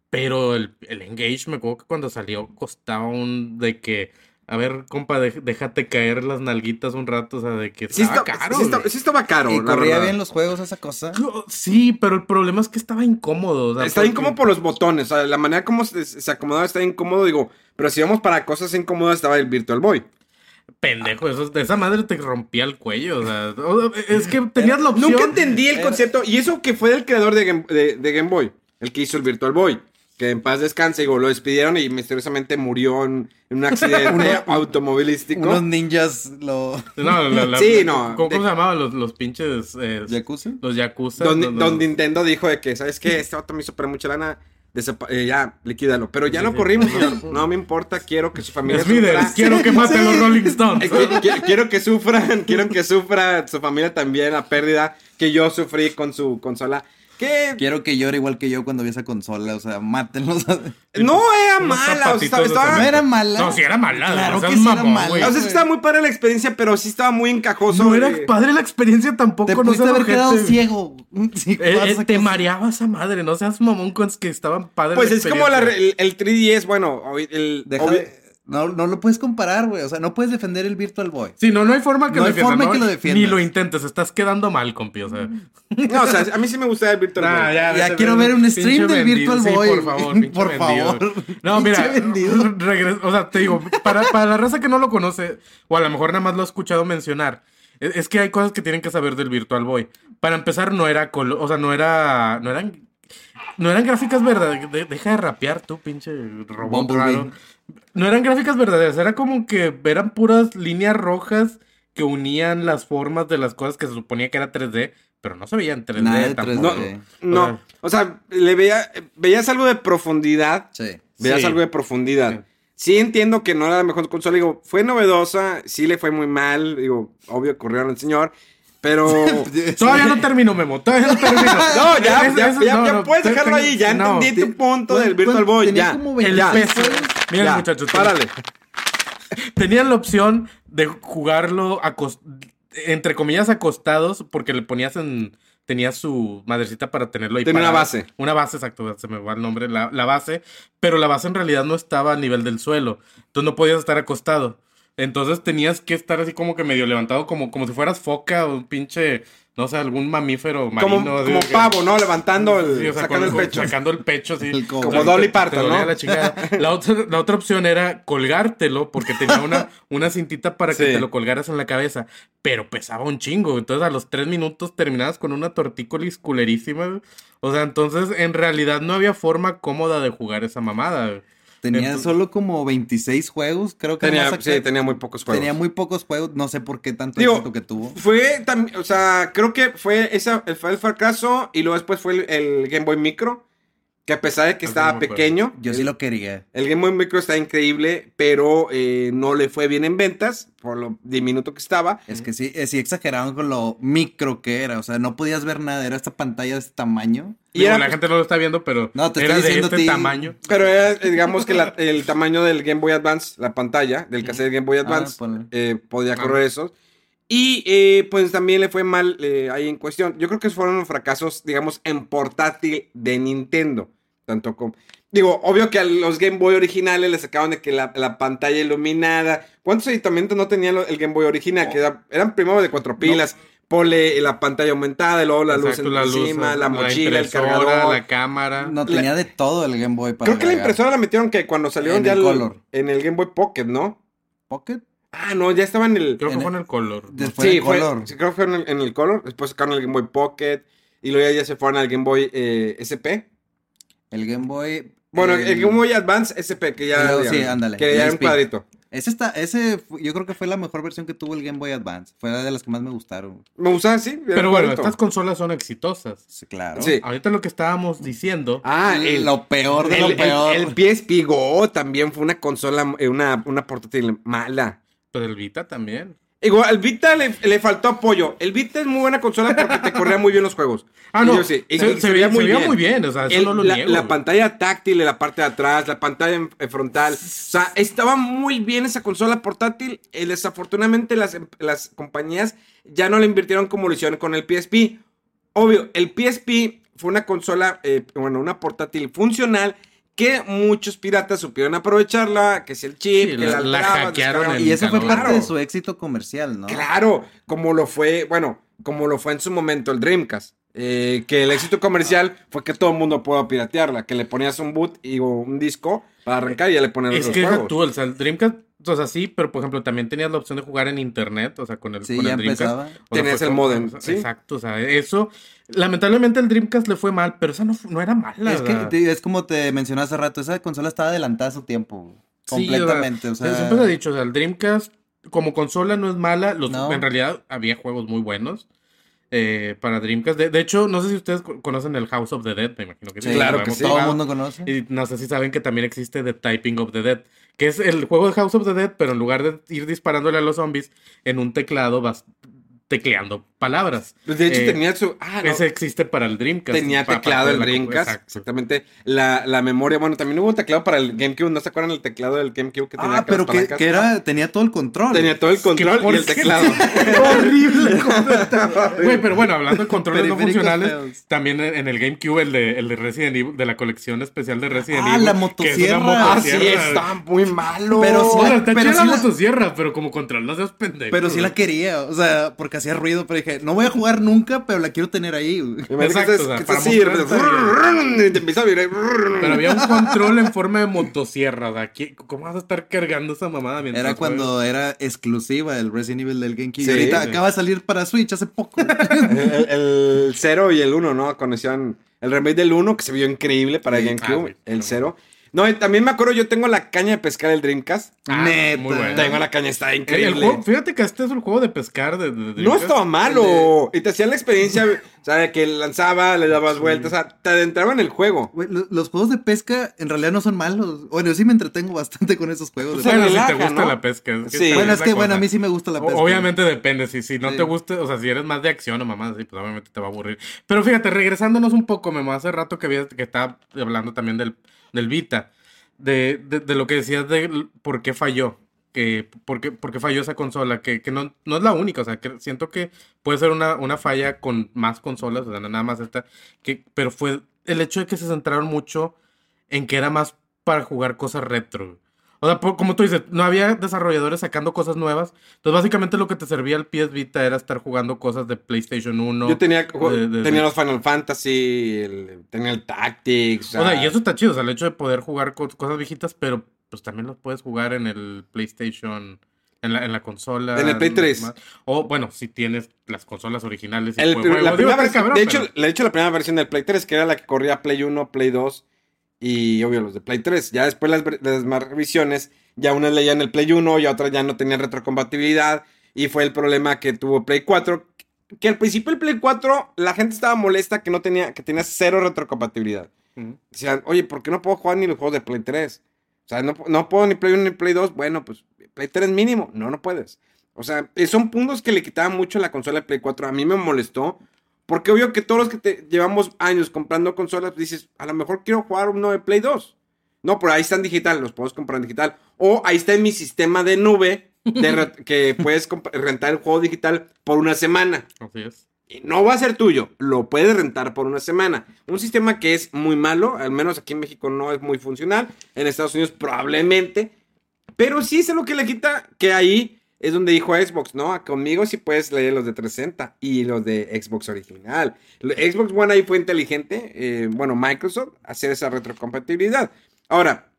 Pero el, el Engage, me acuerdo que cuando salió costaba un de que, a ver, compa, déjate caer las nalguitas un rato, o sea, de que Sí, estaba está- caro. sí está- sí estaba caro. Y la corría verdad. bien los juegos esa cosa. Sí, pero el problema es que estaba incómodo. o sea, Está porque- incómodo por los botones, o sea, la manera como se, se acomodaba está incómodo, digo, pero si vamos para cosas incómodas estaba el Virtual Boy. Pendejo, eso, esa madre te rompía el cuello, o sea, es que tenías la opción. Nunca entendí el Era- concepto, y eso que fue del creador de Game, de, de Game Boy, el que hizo el Virtual Boy, que en paz descanse, digo, lo despidieron y misteriosamente murió en, en un accidente automovilístico. Unos ninjas lo. No, la- la- Sí, no, ¿Cómo, de- cómo se llamaban los, los pinches? eh, ¿Yakuza? Los Yakuza. Donde, los- Nintendo dijo de que, ¿sabes qué? Este auto me hizo perder mucha lana, eh, ya, liquídalo. Pero ya Sí, lo corrimos, señor. no me importa, quiero que su familia Smithers, sufra. quiero que maten Sí. los Rolling Stones. Eh, qui- qui- quiero que sufran, quiero que sufra su familia también la pérdida que yo sufrí con su consola. Que Quiero que llore igual que yo cuando vi esa consola, o sea, mátenlos. no era mala, o sea, estaba, No era mala. No, sí era mala. Claro o sea, que sí era mala. o sea, es que estaba muy padre la experiencia, pero sí estaba muy encajoso. No era padre la experiencia tampoco. Te no pudiste haber quedado ciego. Sí, Eh, eh, te cosa. mareaba esa madre, no seas mamón con que estaban padres. Pues la es como la, el, el 3DS, bueno, hoy- el, Deja de- No, no lo puedes comparar, güey. O sea, no puedes defender el Virtual Boy. Sí, no, no hay forma que No lo hay forma ¿no? que lo defiendas. Ni lo intentes, estás quedando mal, compi. O sea. No, o sea, a mí sí me gustaba el Virtual Nah, Boy. Ya quiero ver un stream del vendido. Virtual Sí, Boy. por favor, pinche Por vendido. favor. No, mira, Pinche vendido. regres- o sea, te digo, para, para la raza que no lo conoce, o a lo mejor nada más lo ha escuchado mencionar, es, es que hay cosas que tienen que saber del Virtual Boy. Para empezar, no era colo- o sea, no era, no eran, no eran gráficas verdaderas. De- deja de rapear tú, pinche robot Bumblebee. raro. No eran gráficas verdaderas, era como que eran puras líneas rojas que unían las formas de las cosas que se suponía que era 3D, pero no se veían 3D Nada de tampoco. 3D. No, O sea, o sea, le veía, veías algo de profundidad, Sí. veías Sí. algo de profundidad. Sí. Sí. entiendo que no era la mejor consola, digo, fue novedosa, sí le fue muy mal, digo, obvio corrieron al señor, pero... Todavía no termino, Memo. Todavía no termino. No, ya, Es- ya, es- ya, no, ya no, puedes dejarlo ahí, ya no. entendí tu punto ¿Cuán- del Virtual Boy, ya. como El ya, peso. Miren, ya, muchachos. párale. Tenían la opción de jugarlo entre comillas acostados porque le ponías en tenía su madrecita para tenerlo ahí Tenía una base. Una base, exacto, se me va el nombre, la, la base, pero la base en realidad no estaba a nivel del suelo, entonces no podías estar acostado. Entonces tenías que estar así como que medio levantado, como, como si fueras foca o un pinche, no sé, algún mamífero marino. Como, así como que- pavo, ¿no? Levantando el, Sí, o sea, sacando con- el pecho. Sacando el pecho, así. El. Como Te- Dolly te- Parton, ¿no? la otra, la otra opción era colgártelo, porque tenía una, una cintita para que Sí. te lo colgaras en la cabeza. Pero pesaba un chingo. Entonces a los tres minutos terminabas con una tortícolis culerísima. O sea, entonces en realidad no había forma cómoda de jugar esa mamada. Tenía Entonces- solo como 26 juegos, creo que Tenía, sí, tenía muy pocos juegos. tenía muy pocos juegos, no sé por qué tanto Digo, éxito que tuvo. Fue también, o sea, creo que fue esa, el, fue el fracaso y luego después fue el, el Game Boy Micro, que a pesar de que Ah, estaba no pequeño, Yo sí el, lo quería. el Game Boy Micro está increíble, pero eh, no le fue bien en ventas por lo diminuto que estaba. Es que sí, eh, sí exageraron con lo micro que era, o sea, no podías ver nada, era esta pantalla de este tamaño. Y Digo, era, la gente no lo está viendo, pero No, te era estoy de diciendo este ti. tamaño. Pero era, digamos que la- el tamaño del Game Boy Advance, la pantalla del cassette Game Boy Advance, ponle. eh, podía Ah. correr eso. Y eh, pues también le fue mal eh, ahí en cuestión. Yo creo que fueron los fracasos, digamos, en portátil de Nintendo. Tanto como... Digo, obvio que a los Game Boy originales le sacaban de que la, la pantalla iluminada. ¿Cuántos editamientos no tenía lo- el Game Boy original? Que era- eran primero de cuatro pilas. Ponle la pantalla aumentada, y luego la luz la luz, encima, la mochila, el cargador. la cámara. No, La- tenía de todo el Game Boy para Creo que la impresora la metieron que cuando salieron En ya el Color. en el Game Boy Pocket, ¿no? Pocket. Ah, no, ya estaba en el. Creo que fue en el color. Después sí, el fue, color. sí, creo que fue en el, en el Color. Después sacaron el Game Boy Pocket. Y luego ya, ya se fueron al Game Boy eh, SP. El Game Boy. Bueno, el- el Game Boy Advance SP, que ya. Sí, ándale, Que el ya era un cuadrito. Ese está, ese yo creo que fue la mejor versión que tuvo el Game Boy Advance. Fue de las que más me gustaron. Me gustaba era Pero bueno, estas consolas son exitosas. Sí, claro. Sí. Ahorita lo que estábamos diciendo. Ah, el, lo peor de el, lo el- peor. el PSP Go también fue una consola, eh, una, una portátil mala. Pero el Vita también. Igual, al Vita le, le faltó apoyo. El Vita es muy buena consola porque te corría muy bien los juegos. Ah, no. yo sí, y- se, veía, muy, bien. muy bien. O sea, eso El- no lo la, niego. la güey. pantalla táctil en la parte de atrás, la pantalla frontal. O sea, estaba muy bien esa consola portátil. Eh, desafortunadamente, las, em- las compañías ya no le invirtieron como lo hicieron con el PSP. Obvio, el PSP fue una consola, eh, bueno, una portátil funcional que muchos piratas supieron aprovecharla, que es el chip, Sí, que la- la, la alterabas, hackearon y eso fue parte de su éxito comercial, ¿no? Claro, como lo fue, bueno, como lo fue en su momento el Dreamcast. Eh, que el éxito comercial fue que todo el mundo pueda piratearla, que le ponías un boot y o un disco para arrancar y ya le ponías Es otros que juegos. tú, o sea, el Dreamcast, o sea, sí, pero por ejemplo, también tenías la opción de jugar en internet, o sea, con el, Sí, con ya el Dreamcast. empezaba. O sea, Tenías el modem, ¿sí? Exacto, o sea, eso. Lamentablemente el Dreamcast le fue mal, pero esa no, no era mala. Es que te- es como te mencioné hace rato, esa consola estaba adelantada a su tiempo. Sí, Completamente, o o sea, sea. siempre se ha dicho, o sea, el Dreamcast como consola no es mala, los, No. en realidad había juegos muy buenos eh, para Dreamcast. De, de hecho, no sé si ustedes co- conocen el House of the Dead, me imagino que sí. Sí, claro que sí. todo el mundo conoce. Y no sé si saben que también existe The Typing of the Dead, que es el juego de House of the Dead, pero en lugar de ir disparándole a los zombies en un teclado, vas tecleando palabras. Pues de hecho Eh, tenía su... Ah, no. Ese existe para el Dreamcast. Tenía teclado el la- Dreamcast, Exacto. exactamente. La, la memoria, bueno, también hubo un teclado para el GameCube. ¿No se acuerdan el teclado del GameCube que tenía Ah, pero que, era, tenía todo el control. Tenía todo el control y el qué? teclado. horrible. Güey, pero bueno, hablando de controles no funcionales, feos. también en el GameCube, el de, el de Resident Evil, de la colección especial de Resident Ah, Evil. la que es una motosierra. Ah, sí, está muy malo. Pero sí Bueno, la- está pero sí la la- motosierra, pero como control no seas pendejo. Pero sí la quería, o sea, porque hacía ruido, pero dije, no voy a jugar nunca, pero la quiero tener ahí. güey. Imagínate Exacto, que estás- o sea, que para estás así, mostrar- y te empieza a vibrar. Pero había un control en forma de motosierra. O sea, ¿qué- ¿cómo vas a estar cargando esa mamada mientras Era juegas? cuando era exclusiva el Resident Evil del GameCube. Sí, y ahorita sí. acaba de salir para Switch hace poco. El, el 0 y el 1, ¿no? Hicieron el remake del 1, que se vio increíble para Sí. GameCube. Ah, el pero- 0. No, y también me acuerdo, yo tengo la caña de pescar el Dreamcast. Ah, Neta. muy bueno. Tengo la caña, está el increíble. juego- fíjate que este es el juego de pescar de, de- No estaba malo. Y te hacían la experiencia, o sea, de que lanzaba, le dabas vueltas, o sea, te adentraba en el juego. Los juegos de pesca en realidad no son malos. Bueno, yo sí me entretengo bastante con esos juegos. Pues Bueno, pesca. si te relaja, gusta ¿no? la pesca. es que Sí. Bueno, es que cosa. bueno, a mí sí me gusta la O- pesca. Obviamente depende, si, si no Sí. te gusta, o sea, si eres más de acción o mamá, sí, pues obviamente te va a aburrir. Pero fíjate, regresándonos un poco, Memo, hace rato que, había, que estaba hablando también del, del Vita, de, de, de lo que decías de por qué falló, que por qué, falló esa consola, que, que no, no es la única, o sea, que siento que puede ser una, una falla con más consolas, o sea, nada más esta, que, pero fue el hecho de que se centraron mucho en que era más para jugar cosas retro. O sea, por- como tú dices, no había desarrolladores sacando cosas nuevas. Entonces, básicamente lo que te servía el PS Vita era estar jugando cosas de PlayStation 1. Yo tenía, de- de- tenía de- los Final Fantasy, el- tenía el Tactics. O sea, y eso está chido, o sea, el hecho de poder jugar co- cosas viejitas, pero pues también los puedes jugar en el PlayStation, en la, en la consola. En el Play 3. más. O bueno, si tienes las consolas originales. y El- juego- la digo, cabrón, de, hecho, pero- de hecho, la primera versión del Play 3, que era la que corría Play 1, Play 2 y obvio los de Play 3. Ya después las, las más revisiones, ya unas leían el Play 1 y otras ya no tenían retrocompatibilidad. Y fue el problema que tuvo Play 4. Que al principio el Play 4 la gente estaba molesta que no tenía, que tenía cero retrocompatibilidad. Decían, oye, ¿por qué no puedo jugar ni los juegos de Play 3? O sea, no, no puedo ni Play 1 ni Play 2. Bueno, pues Play 3 mínimo. No, no puedes. O sea, son puntos que le quitaban mucho a la consola de Play 4. A mí me molestó. Porque obvio que todos los que te llevamos años comprando consolas, pues dices, a lo mejor quiero jugar uno de Play 2. No, pero ahí está en digital, los puedes comprar en digital. O ahí está en mi sistema de nube de que puedes rentar el juego digital por una semana. Así es. Y no va a ser tuyo, lo puedes rentar por una semana. Un sistema que es muy malo, al menos aquí en México no es muy funcional, en Estados Unidos probablemente, pero sí es lo que le quita que ahí es donde dijo Xbox, ¿no? Conmigo sí puedes leer los de 360 y los de Xbox original. Xbox One ahí fue inteligente, eh, bueno, Microsoft, hacer esa retrocompatibilidad. Ahora,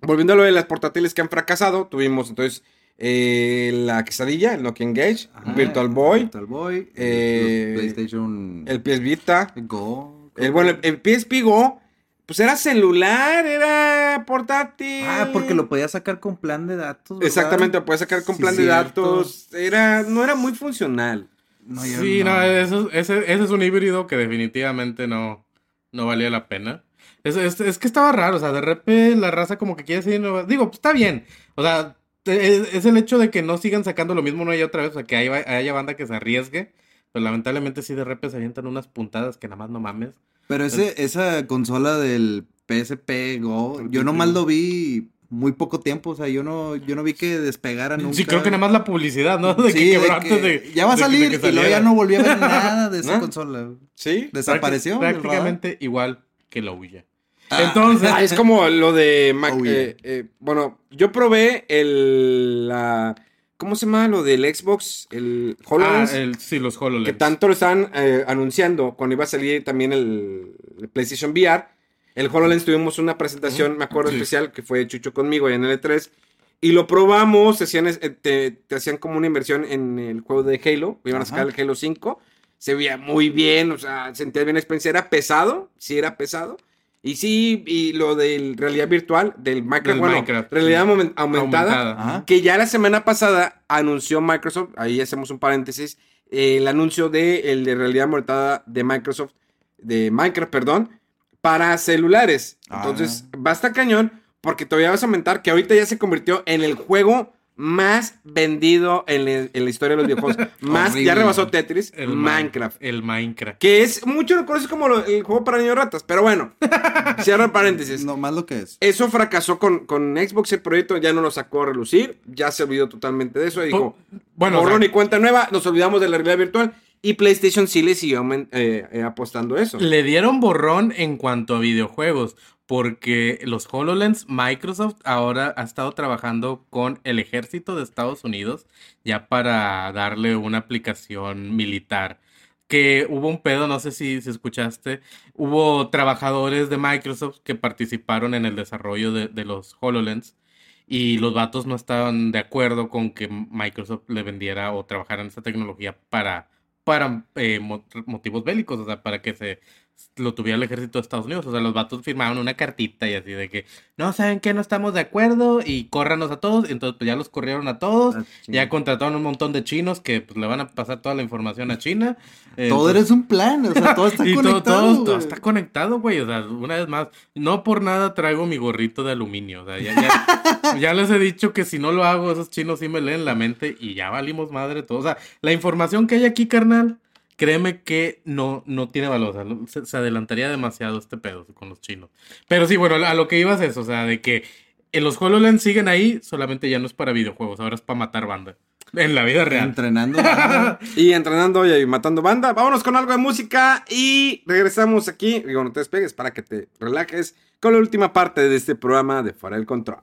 volviendo a lo de las portátiles que han fracasado, tuvimos entonces eh, la quesadilla, el Nokia Engage, Ajá, Virtual Boy, Virtual Boy. eh, PlayStation el PS Vita. Go. El, bueno, el, el PSP Go, pues era celular, era portátil. Ah, porque lo podía sacar con plan de datos. ¿verdad? Exactamente, lo puedes sacar con Sí, plan de datos. Era, no era muy funcional. No, Sí, no, no. eso- ese, ese es un híbrido que definitivamente no, no valía la pena. Es, es, es que estaba raro, o sea, de repente la raza como que quiere seguir nueva- Digo, pues está bien. O sea, es, es el hecho de que no sigan sacando lo mismo una y otra vez, o sea, que haya, haya banda que se arriesgue. Pero lamentablemente sí de repente se avientan unas puntadas que nada más no mames. Pero ese, esa consola del PSP Go, yo nomás lo vi muy poco tiempo, o sea, yo no, yo no vi que despegara nunca. Sí, creo que nada más la publicidad, ¿no? De Sí, que de quebró que antes de. ya va a salir y luego ya no volví a ver nada de esa ¿No? consola. Sí. Desapareció. Prácticamente igual que la huya. Ah. Entonces. Ah, es como lo de Mac- Oh, yeah. eh, eh, bueno, yo probé el la ¿cómo se llama lo del Xbox? El Ah, HoloLens. el, sí, los HoloLens. que tanto lo estaban eh, anunciando cuando iba a salir también el, el PlayStation VR. El HoloLens tuvimos una presentación, me acuerdo Sí. especial, que fue Chucho conmigo en el E3. Y lo probamos, hacían, eh, te, te hacían como una inversión en el juego de Halo. Iban a sacar el Halo 5. Se veía muy bien, o sea, sentía bien la experiencia. Era pesado, sí era pesado. Y sí, y lo del realidad virtual, del Minecraft, Del bueno, Minecraft, realidad sí. aumentada, que ya la semana pasada anunció Microsoft, ahí hacemos un paréntesis, eh, el anuncio de el de realidad aumentada de Microsoft, de Minecraft, perdón, para celulares. Ah. Entonces, basta cañón, porque todavía vas a aumentar que ahorita ya se convirtió en el juego más vendido en, la- en la historia de los videojuegos. más, ya rebasó Tetris, El Minecraft. El Minecraft. Que es, mucho lo conoces como lo- el juego para niños ratas, pero bueno, cierra paréntesis. No, más lo que es. Eso fracasó con, con Xbox, el proyecto ya no lo sacó a relucir, ya se olvidó totalmente de eso y dijo, Bueno, o borrón sea, y cuenta nueva, nos olvidamos de la realidad virtual y PlayStation sí le siguió eh, eh, apostando a eso. le dieron borrón en cuanto a videojuegos. Porque los HoloLens, Microsoft ahora ha estado trabajando con el ejército de Estados Unidos ya para darle una aplicación militar. Que hubo un pedo, no sé si, si escuchaste, hubo trabajadores de Microsoft que participaron en el desarrollo de, los HoloLens y los vatos no estaban de acuerdo con que Microsoft le vendiera o trabajara en esta tecnología para, para eh, mo- motivos bélicos, o sea, para que se lo tuviera el ejército de Estados Unidos. O sea, los vatos firmaron una cartita y así de que, no, ¿saben qué? No estamos de acuerdo y córranos a todos. Entonces, pues ya los corrieron a todos. Ah, Ya contrataron un montón de chinos que pues, le van a pasar toda la información a China. Todo eres un plan, o sea, todo está y conectado. todo- todo está conectado, güey. O sea, una vez más, no por nada traigo mi gorrito de aluminio. O sea, ya, ya- ya les he dicho que si no lo hago, esos chinos sí me leen la mente y ya valimos madre todo. O sea, la información que hay aquí, carnal, créeme que no, no tiene valor. O sea, lo- se, se adelantaría demasiado este pedo con los chinos. Pero sí, bueno, a lo que ibas es, o sea, de que en los HoloLens siguen ahí, solamente ya no es para videojuegos, ahora es para matar banda. En la vida real. Entrenando. Y entrenando y matando banda. Vámonos con algo de música y regresamos aquí. Digo, no te despegues para que te relajes con la última parte de este programa de Fuera del Control.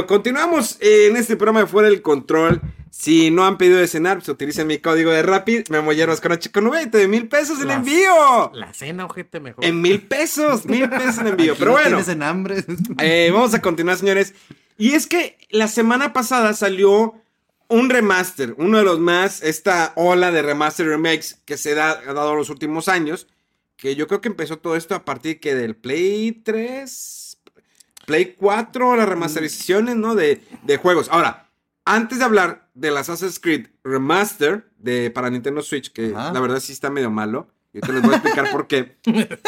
Bueno, continuamos en este programa de Fuera del Control. Si no han pedido de cenar, pues utilicen mi código de Rapid, Memolleros con H con 90 de mil pesos el Las- envío. La cena, ojete, mejor. En mil pesos, mil pesos el envío. Pero no bueno, Tienes en hambre. eh, vamos a continuar, señores. Y es que la semana pasada salió un remaster, uno de los más, esta ola de remaster remakes que se da, ha dado en los últimos años. Que yo creo que empezó todo esto a partir que del Play 3, Play 4, las remasterizaciones, ¿no? De, de juegos. Ahora, antes de hablar del Assassin's Creed Remaster de, para Nintendo Switch, que Ajá. la verdad sí está medio malo, y te les voy a explicar por qué.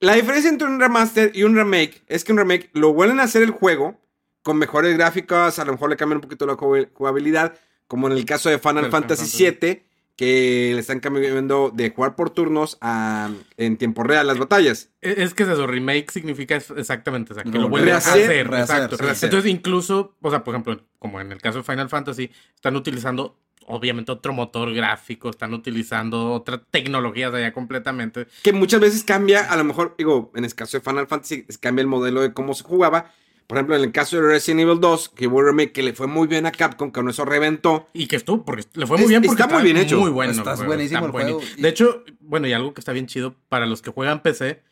La diferencia entre un remaster y un remake es que un remake lo vuelven a hacer el juego con mejores gráficas, a lo mejor le cambian un poquito la jugabil- jugabilidad, como en el caso de Final Del Fantasy Final VII, que le están cambiando de jugar por turnos a en tiempo real las batallas. Es es que es eso, remake significa exactamente, o sea, que No, lo vuelven a hacer. rehacer, exacto. rehacer. Entonces, incluso, o sea, por ejemplo, como en el caso de Final Fantasy, están utilizando, obviamente, otro motor gráfico, están utilizando otra tecnología de allá completamente. Que muchas veces cambia, a lo mejor, digo, en el caso de Final Fantasy, cambia el modelo de cómo se jugaba. Por ejemplo, en el caso de Resident Evil 2, que hubo remake que le fue muy bien a Capcom, que con eso reventó. Y que estuvo, porque le fue muy Es- bien porque está muy bien hecho. Muy bueno. Está el juego, buenísimo el. De hecho, bueno, y algo que está bien chido para los que juegan PC.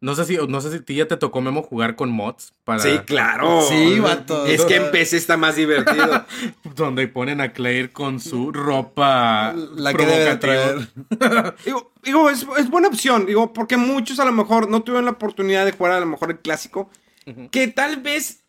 No sé si, no sé si a ti ya te tocó Memo jugar con mods para Sí, claro. Sí, vato. Es que en PC está más divertido. donde ponen a Claire con su ropa La que debe de provocativa. traer. Digo, digo, es, es buena opción, digo, porque muchos a lo mejor no tuvieron la oportunidad de jugar a lo mejor el clásico, que tal vez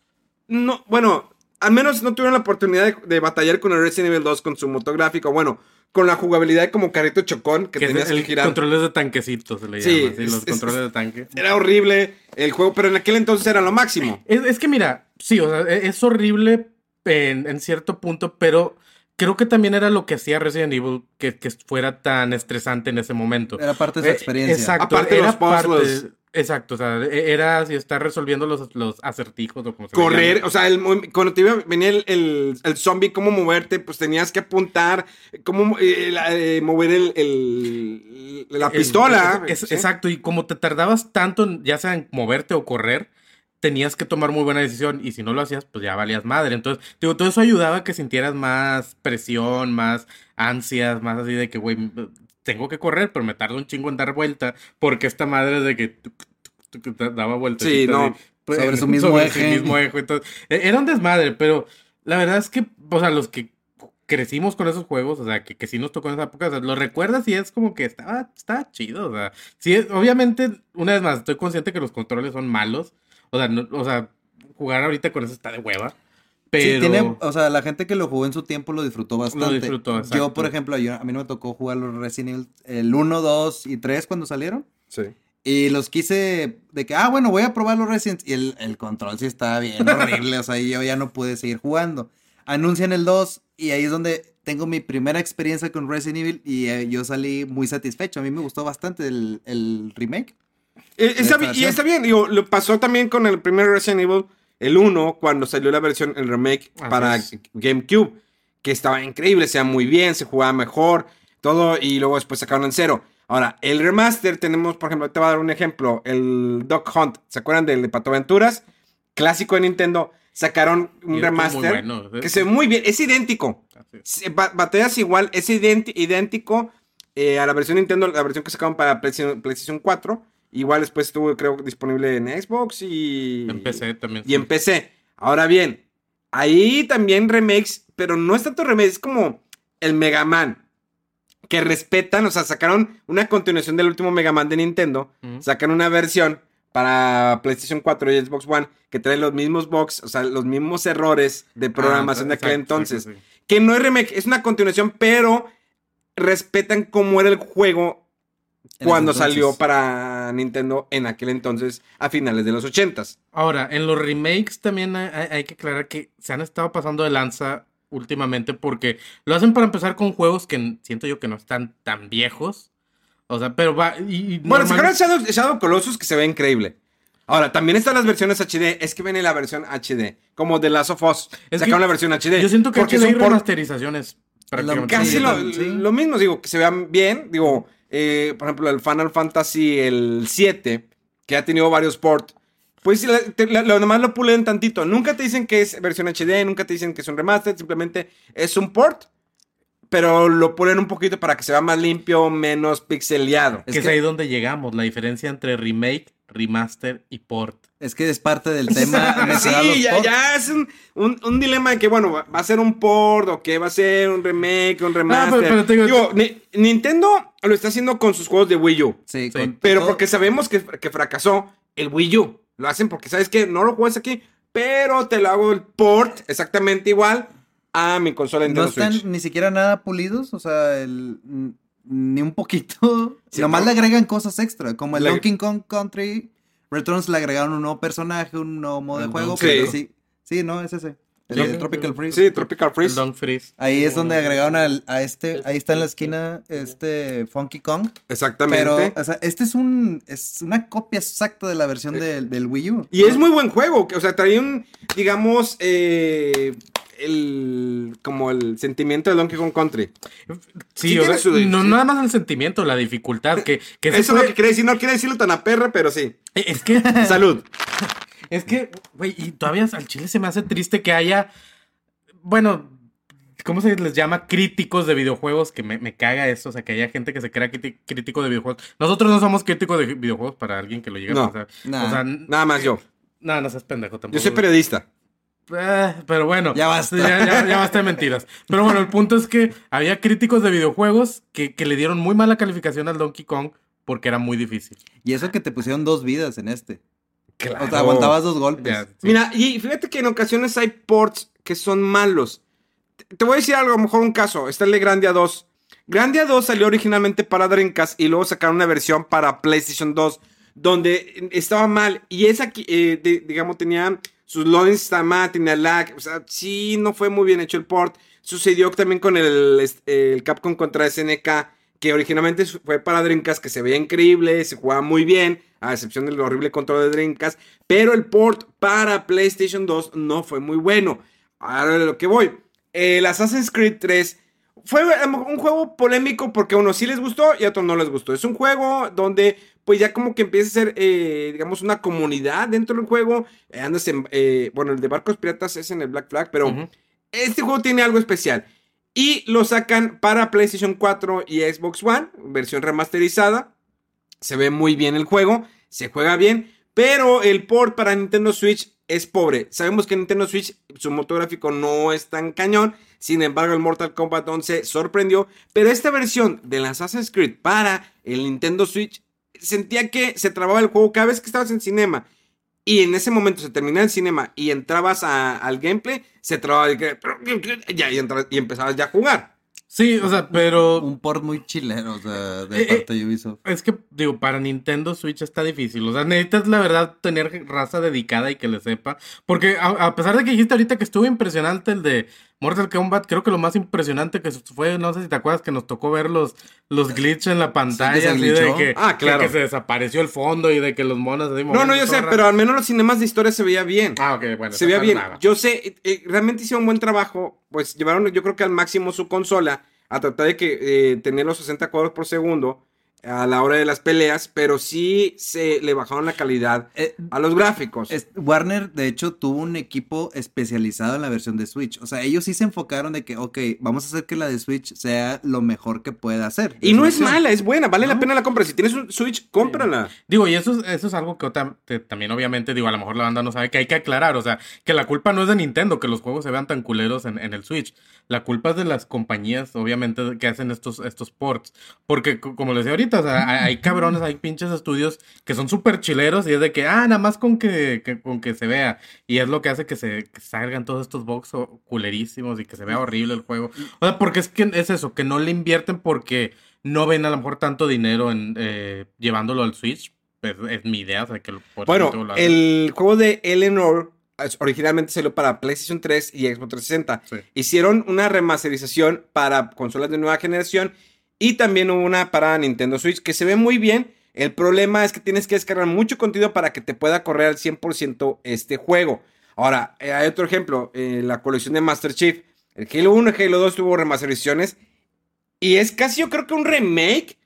no, bueno, al menos no tuvieron la oportunidad de, de batallar con el Resident Evil 2 con su motográfico, bueno, con la jugabilidad como carrito chocón que, tenías el que girar. controles de tanquecito se le Sí, llama, sí, es- los es- controles de tanque. Era horrible el juego, pero en aquel entonces era lo máximo. Es, es que mira, sí, o sea, e- es horrible en, en cierto punto, pero creo que también era lo que hacía Resident Evil que, que fuera tan estresante en ese momento. Era parte de su Eh, experiencia. Exacto, Aparte de era los puzzles. parte- Exacto, o sea, e- era si estar resolviendo los, los acertijos o como se Correr, llama. o sea, el cuando te iba, venía el, el, el zombie, cómo moverte, pues tenías que apuntar, cómo eh, la- eh, mover el, el- la pistola. es- ¿sí? Exacto, y como te tardabas tanto, ya sea en moverte o correr, tenías que tomar muy buena decisión y si no lo hacías, pues ya valías madre. Entonces, digo, todo eso ayudaba a que sintieras más presión, más ansias, más así de que, güey, tengo que correr, pero me tarda un chingo en dar vuelta porque esta madre de que tuc, tuc, tuc, te daba vueltas. Sí, no, sobre su mismo eje. mismo eje. Entonces, e- era un desmadre, pero la verdad es que, o sea, los que crecimos con esos juegos, o sea, que, que sí nos tocó en esa época, o sea, lo recuerdas y es como que estaba, estaba chido, o sea, sí, es- obviamente, una vez más, estoy consciente que los controles son malos, o sea, no- o sea, jugar ahorita con eso está de hueva, pero... Sí, tiene, o sea, la gente que lo jugó en su tiempo lo disfrutó bastante. disfrutó, Yo, exacto. por ejemplo, yo, a mí no me tocó jugar los Resident Evil, el 1, 2 y 3 cuando salieron. Sí. Y los quise de que, ah, bueno, voy a probar los Resident y el, el control sí estaba bien horrible, o sea, y yo ya no pude seguir jugando. Anuncian el 2 y ahí es donde tengo mi primera experiencia con Resident Evil y eh, yo salí muy satisfecho. A mí me gustó bastante el, el remake. Eh, está y está bien, digo, lo pasó también con el primer Resident Evil, el 1, cuando salió la versión, el remake Así para es. GameCube, que estaba increíble, se muy bien, se jugaba mejor, todo, y luego después sacaron en cero. Ahora, el remaster, tenemos, por ejemplo, te voy a dar un ejemplo, el Duck Hunt, ¿se acuerdan del de Pato Aventuras? Clásico de Nintendo, sacaron un remaster bueno, que se ve muy bien, es idéntico. Batallas igual, es idénti- idéntico eh, a la versión Nintendo, la versión que sacaron para PlayStation 4. Igual después estuvo, creo, disponible en Xbox y. En PC también. Y en PC. Ahora bien, ahí también remakes, pero no es tanto remakes, es como el Mega Man. Que respetan, o sea, sacaron una continuación del último Mega Man de Nintendo. Sacan una versión para PlayStation 4 y Xbox One que trae los mismos bugs, o sea, los mismos errores de programación de aquel Ah, Exacto, entonces. sí. Que no es remake, es una continuación, pero respetan cómo era el juego cuando salió para Nintendo en aquel entonces, a finales de los ochentas. Ahora, en los remakes también hay, hay- que aclarar que se han estado pasando de lanza últimamente porque lo hacen para empezar con juegos que siento yo que no están tan viejos. O sea, pero va. Y, y Bueno, normal- sacaron Shadow, Shadow Colossus que se ve increíble. Ahora, también están las versiones HD. Es que viene la versión HD. Como The Last of Us. Es sacaron que la versión HD. Yo siento que porque son por- remasterizaciones. prácticamente. Casi Sí, lo, sí. lo mismo, digo, que se vean bien. Digo, eh, por ejemplo, el Final Fantasy el 7, que ha tenido varios ports. Pues lo nomás lo pulen tantito. Nunca te dicen que es versión HD, nunca te dicen que es un remaster, simplemente es un port. Pero lo pulen un poquito para que se vea más limpio, menos pixeleado. que Es es que- ahí donde llegamos, la diferencia entre remake, remaster y port. Es que es parte del tema. Sí, ya, ya es un, un- un dilema de que, bueno, va a ser un port o que va a ser un remake, un remaster. pero- pero te digo- Digo, Ni- Nintendo lo está haciendo con sus juegos de Wii U. Sí, Sí. con Pero todo- porque sabemos que, que fracasó el Wii U. Lo hacen porque sabes que no lo juegas aquí, pero te lo hago el port exactamente igual a mi consola no Nintendo están Switch. ni siquiera nada pulidos, o sea, el- ni un poquito. Sí, Nomás no. le agregan cosas extra, como el Le- Donkey Kong Country Returns le agregaron un nuevo personaje, un nuevo modo de El juego, Donkey pero sí. Sí, no, es ese. El Sí. de Tropical Freeze. Sí, Tropical El Freeze. Long Freeze. Ahí es donde agregaron al- a este, ahí está en la esquina este Funky Kong. Exactamente. Pero, o sea, este es un, es una copia exacta de la versión del, del Wii U. Y es muy buen juego, que, o sea, trae un, digamos, eh, el, como el sentimiento de Donkey Kong Country. Sí, Sí o tiene sea, su- no sí. nada más el sentimiento, la dificultad, que, que Eso es lo fue- que quiere decir, no quiere decirlo tan a perra, pero sí. Es que, Salud. es que, güey, y todavía al chile se me hace triste que haya, bueno, ¿cómo se les llama? Críticos de videojuegos, que me, me caga eso, o sea, que haya gente que se crea crítico de videojuegos. Nosotros no somos críticos de videojuegos para alguien que lo llegue No. a pensar. Nah. O sea, n- Nada más yo. no, no seas pendejo tampoco. Yo soy periodista. Eh, pero bueno, Ya basta. Ya, ya- ya basta de mentiras. Pero bueno, el punto es que había críticos de videojuegos que, que le dieron muy mala calificación al Donkey Kong porque era muy difícil. Y eso que te pusieron dos vidas en este. Claro. O sea, aguantabas dos golpes. Ya, sí. Mira, y fíjate que en ocasiones hay ports que son malos. Te- voy a decir algo, a lo mejor un caso. Está el de Grandia 2. Grandia 2 salió originalmente para Dreamcast y luego sacaron una versión para PlayStation 2 donde estaba mal. Y esa, eh, de- digamos, tenía sus loadings mal, tenía lag. O sea, sí, no fue muy bien hecho el port. Sucedió también con el, el Capcom contra SNK, que originalmente fue para Dreamcast, que se veía increíble, se jugaba muy bien, a excepción del horrible control de Dreamcast. Pero el port para PlayStation 2 no fue muy bueno. Ahora de lo que voy. El Assassin's Creed 3 fue mejor un juego polémico porque a unos sí les gustó y a otros no les gustó. Es un juego donde pues ya como que empieza a ser, eh, digamos, una comunidad dentro del juego. Eh, andas en, eh, bueno, el de Barcos Piratas es en el Black Flag, pero este juego tiene algo especial. Y lo sacan para PlayStation 4 y Xbox One, versión remasterizada. Se ve muy bien el juego, se juega bien, pero el port para Nintendo Switch es pobre. Sabemos que Nintendo Switch, su motor gráfico no es tan cañón. Sin embargo, el Mortal Kombat 11 sorprendió. Pero esta versión del Assassin's Creed para el Nintendo Switch, sentía que se trababa el juego cada vez que estabas en cinema. Y en ese momento se terminaba el cinema y entrabas a- al gameplay, se trababa el gameplay, ya, y, y empezabas ya a jugar. Sí, o sea, pero Un port muy chileno, o sea, de Eh, parte de Ubisoft. es que, digo, para Nintendo Switch está difícil. O sea, necesitas, la verdad, tener raza dedicada y que le sepa. Porque a, a pesar de que dijiste ahorita que estuvo impresionante el de Mortal Kombat, creo que lo más impresionante que fue, no sé si te acuerdas, que nos tocó ver los, los glitches en la pantalla. se así de que, Ah, claro. que, que se desapareció el fondo y de que los monos así No, no, yo sé, pero al menos los cinemas de historia se veía bien. Ah, ok, bueno. se veía bien. nada. Yo sé, eh, eh, realmente hicieron un buen trabajo. Pues llevaron, yo creo que al máximo su consola a tratar de que eh, tener los 60 cuadros por segundo a la hora de las peleas, pero sí se le bajaron la calidad Eh, a los gráficos. es- Warner, de hecho, tuvo un equipo especializado en la versión de Switch. O sea, ellos sí se enfocaron de que, ok, vamos a hacer que la de Switch sea lo mejor que pueda hacer. y no es mala, es buena, vale la pena la compra. Si tienes un Switch, cómprala. Digo, y eso, es- eso es algo que otra- te- también obviamente, digo, a lo mejor la banda no sabe que hay que aclarar, o sea, que la culpa no es de Nintendo, que los juegos se vean tan culeros en, en el Switch. La culpa es de las compañías, obviamente, que hacen estos, estos ports. Porque, co- como les decía ahorita, o sea, hay, cabrones, hay pinches estudios que son súper chileros y es de que, ah, nada más con que, que- con que se vea. Y es lo que hace que se que salgan todos estos box culerísimos y que se vea horrible el juego. O sea, porque es que es eso, que no le invierten porque no ven a lo mejor tanto dinero en eh, llevándolo al Switch. Es, es mi idea, o sea, que lo- Bueno, lo el juego de Eleanor originalmente salió para PlayStation 3 y Xbox 360. Sí. Hicieron una remasterización para consolas de nueva generación y también una para Nintendo Switch que se ve muy bien. El problema es que tienes que descargar mucho contenido para que te pueda correr al 100% este juego. Ahora, eh, hay otro ejemplo, eh, la colección de Master Chief. El Halo 1 y Halo 2 tuvo remasterizaciones y es casi yo creo que un remake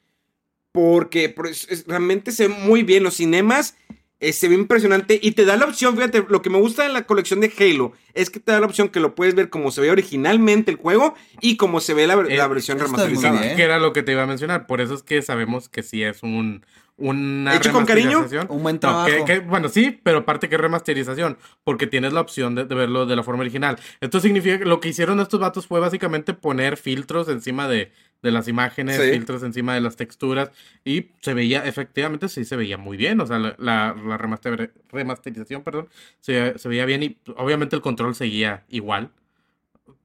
porque pues, es- realmente se ve muy bien los cinemas. Eh, se ve impresionante y te da la opción, fíjate, lo que me gusta de la colección de Halo es que te da la opción que lo puedes ver como se ve originalmente el juego y como se ve la, la Eh, versión remasterizada. bien. Que era lo que te iba a mencionar. Por eso es que sabemos que sí es un. Una ¿Hecho con cariño? remasterización. Un buen No, trabajo. que- que- bueno, sí, pero aparte que es remasterización, porque tienes la opción de, de verlo de la forma original. Esto significa que lo que hicieron estos vatos fue básicamente poner filtros encima de, de las imágenes, Sí. filtros encima de las texturas, y se veía, efectivamente, sí se veía muy bien. O sea, la, la- la remaster- remasterización, perdón, se, se veía bien y obviamente el control seguía igual.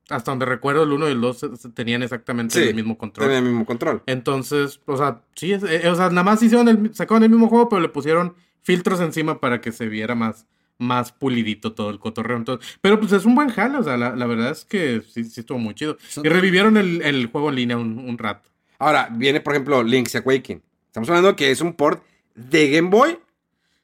Hasta donde recuerdo, el 1 y el 2 se- se tenían exactamente Sí, el mismo control. Tiene el mismo control. Entonces, o sea, sí, es- eh, o sea, nada más hicieron el, sacaron el mismo juego, pero le pusieron filtros encima para que se viera más, más pulidito todo el cotorreo. Entonces, pero pues es un buen jale, o sea, la, la verdad es que sí, sí estuvo muy chido. Y revivieron el, el juego en línea un, un rato. Ahora, viene, por ejemplo, Link's Awakening. Estamos hablando que es un port de Game Boy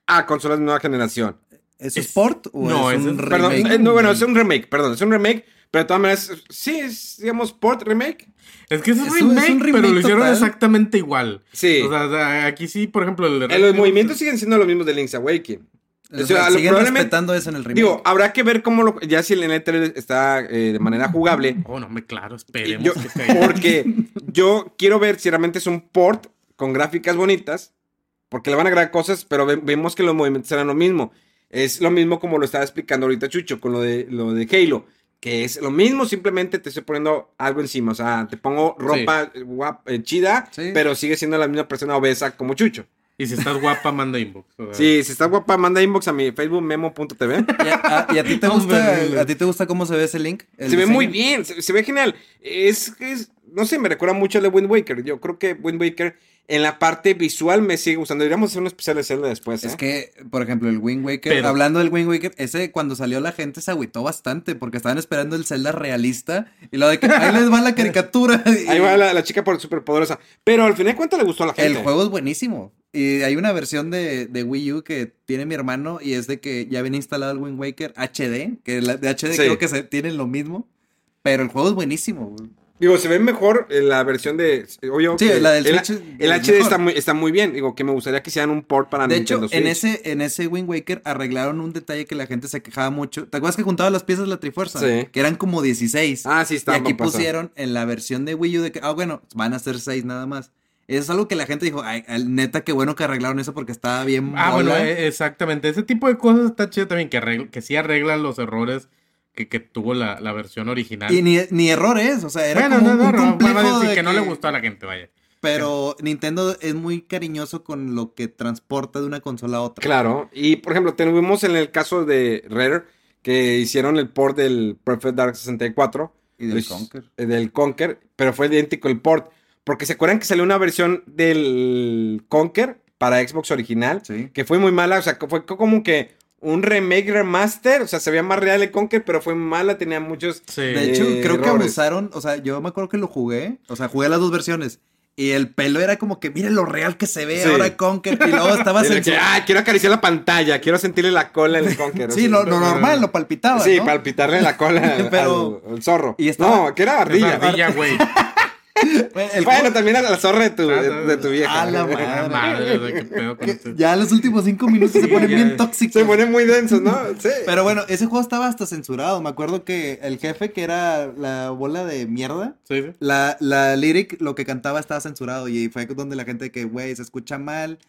a consolas de nueva generación. ¿Es Es- Sport o no, es un es- Perdón, remake? eh, no, bueno, es un remake, perdón, es un remake, pero de todas maneras, sí, es, digamos, port remake. Es que es un, Es un- remake, un pero remake lo hicieron total. exactamente igual. Sí. O sea, aquí sí, por ejemplo, el de los movimientos siguen siendo los mismos de Link's Awakening. O O sea, siguen respetando eso en el remake. Digo, habrá que ver cómo lo, ya si el N3 está eh, de manera jugable. Oh, no, me claro, esperemos yo- que esté ahí. porque yo quiero ver si realmente es un port con gráficas bonitas, porque le van a agregar cosas, pero ve- vemos que los movimientos serán lo mismo. Es lo mismo como lo estaba explicando ahorita Chucho con lo de, lo de Halo, que es lo mismo, simplemente te estoy poniendo algo encima. O sea, te pongo ropa eh, guap- eh, chida, Sí. pero sigue siendo la misma persona obesa como Chucho. Y si estás guapa, manda inbox. Sí, si estás guapa, manda inbox a mi Facebook memo.tv. ¿Y a, a- y a ti te gusta, a ti te gusta cómo se ve ese link? El Se ve muy bien, se, se ve genial. Es, es, no sé, me recuerda mucho al de Wind Waker. Yo creo que Wind Waker en la parte visual me sigue gustando. Deberíamos hacer un especial de Zelda después. ¿eh? Es que, por ejemplo, el Wind Waker, Pero- hablando del Wind Waker, ese cuando salió la gente se agüitó bastante porque estaban esperando el Zelda realista y lo de que ahí les va la caricatura. y- Ahí va la, la chica por super poderosa. Pero al final de cuentas le gustó a la gente. El juego es buenísimo. Y hay una versión de, de Wii U que tiene mi hermano y es de que ya viene instalado el Wind Waker HD, que la de HD Sí. creo que se tienen lo mismo, pero el juego es buenísimo. Digo, se ve mejor en la versión de. Obvio, Sí, la del el, Switch el HD está muy, está muy bien. Digo, que me gustaría que hicieran un port para De hecho, Nintendo en Switch. ese, en ese Wind Waker arreglaron un detalle que la gente se quejaba mucho. ¿Te acuerdas que juntaban las piezas de la Trifuerza? Sí. Que eran como 16. Ah, sí, está. y aquí pusieron en la versión de Wii U de que, ah, bueno, van a ser 6 nada más. Eso es algo que la gente dijo, ay, neta, qué bueno que arreglaron eso porque estaba bien. Ah, bueno, bola". eh, exactamente. Ese tipo de cosas está chido también, que, arregl- que sí arreglan los errores que, que tuvo la, la versión original. Y ni, ni errores, o sea, era bueno, como no, no, un no, complejo van a decir de que no le gustó a la gente, vaya. Pero Nintendo es muy cariñoso con lo que transporta de una consola a otra. Claro. Y por ejemplo, tuvimos en el caso de Rare que hicieron el port del Perfect Dark 64. Y del Pues, Conker. eh, Del Conker, pero fue idéntico el port. Porque se acuerdan que salió una versión del Conker para Xbox original, Sí. que fue muy mala, o sea, fue como que un remake remaster, o sea, se veía más real el Conker, pero fue mala, tenía muchos... Sí. De hecho, eh, creo que errores. abusaron, o sea, yo me acuerdo que lo jugué, o sea, jugué las dos versiones. Y el pelo era como que, miren lo real que se ve Sí. ahora Conker. Y luego estaba Era que, ah, quiero acariciar la pantalla, quiero sentirle la cola en el Conker. Sí, lo, lo normal, lo palpitaba. Sí, ¿no? palpitarle la cola al- Pero- al, al zorro. y estaba- No, que era ardilla. ardilla, güey. El bueno, juego- también a la zorra de tu, de, de tu vieja. A la Ah, madre. madre, qué pedo con que este- ya los últimos cinco minutos se ponen bien tóxicos. Se ponen muy densos, ¿no? Sí. Pero bueno, ese juego estaba hasta censurado. Me acuerdo que el jefe, que era la bola de mierda, Sí, sí. la, la lyric, lo que cantaba estaba censurado. Y fue donde la gente que, güey, se escucha mal,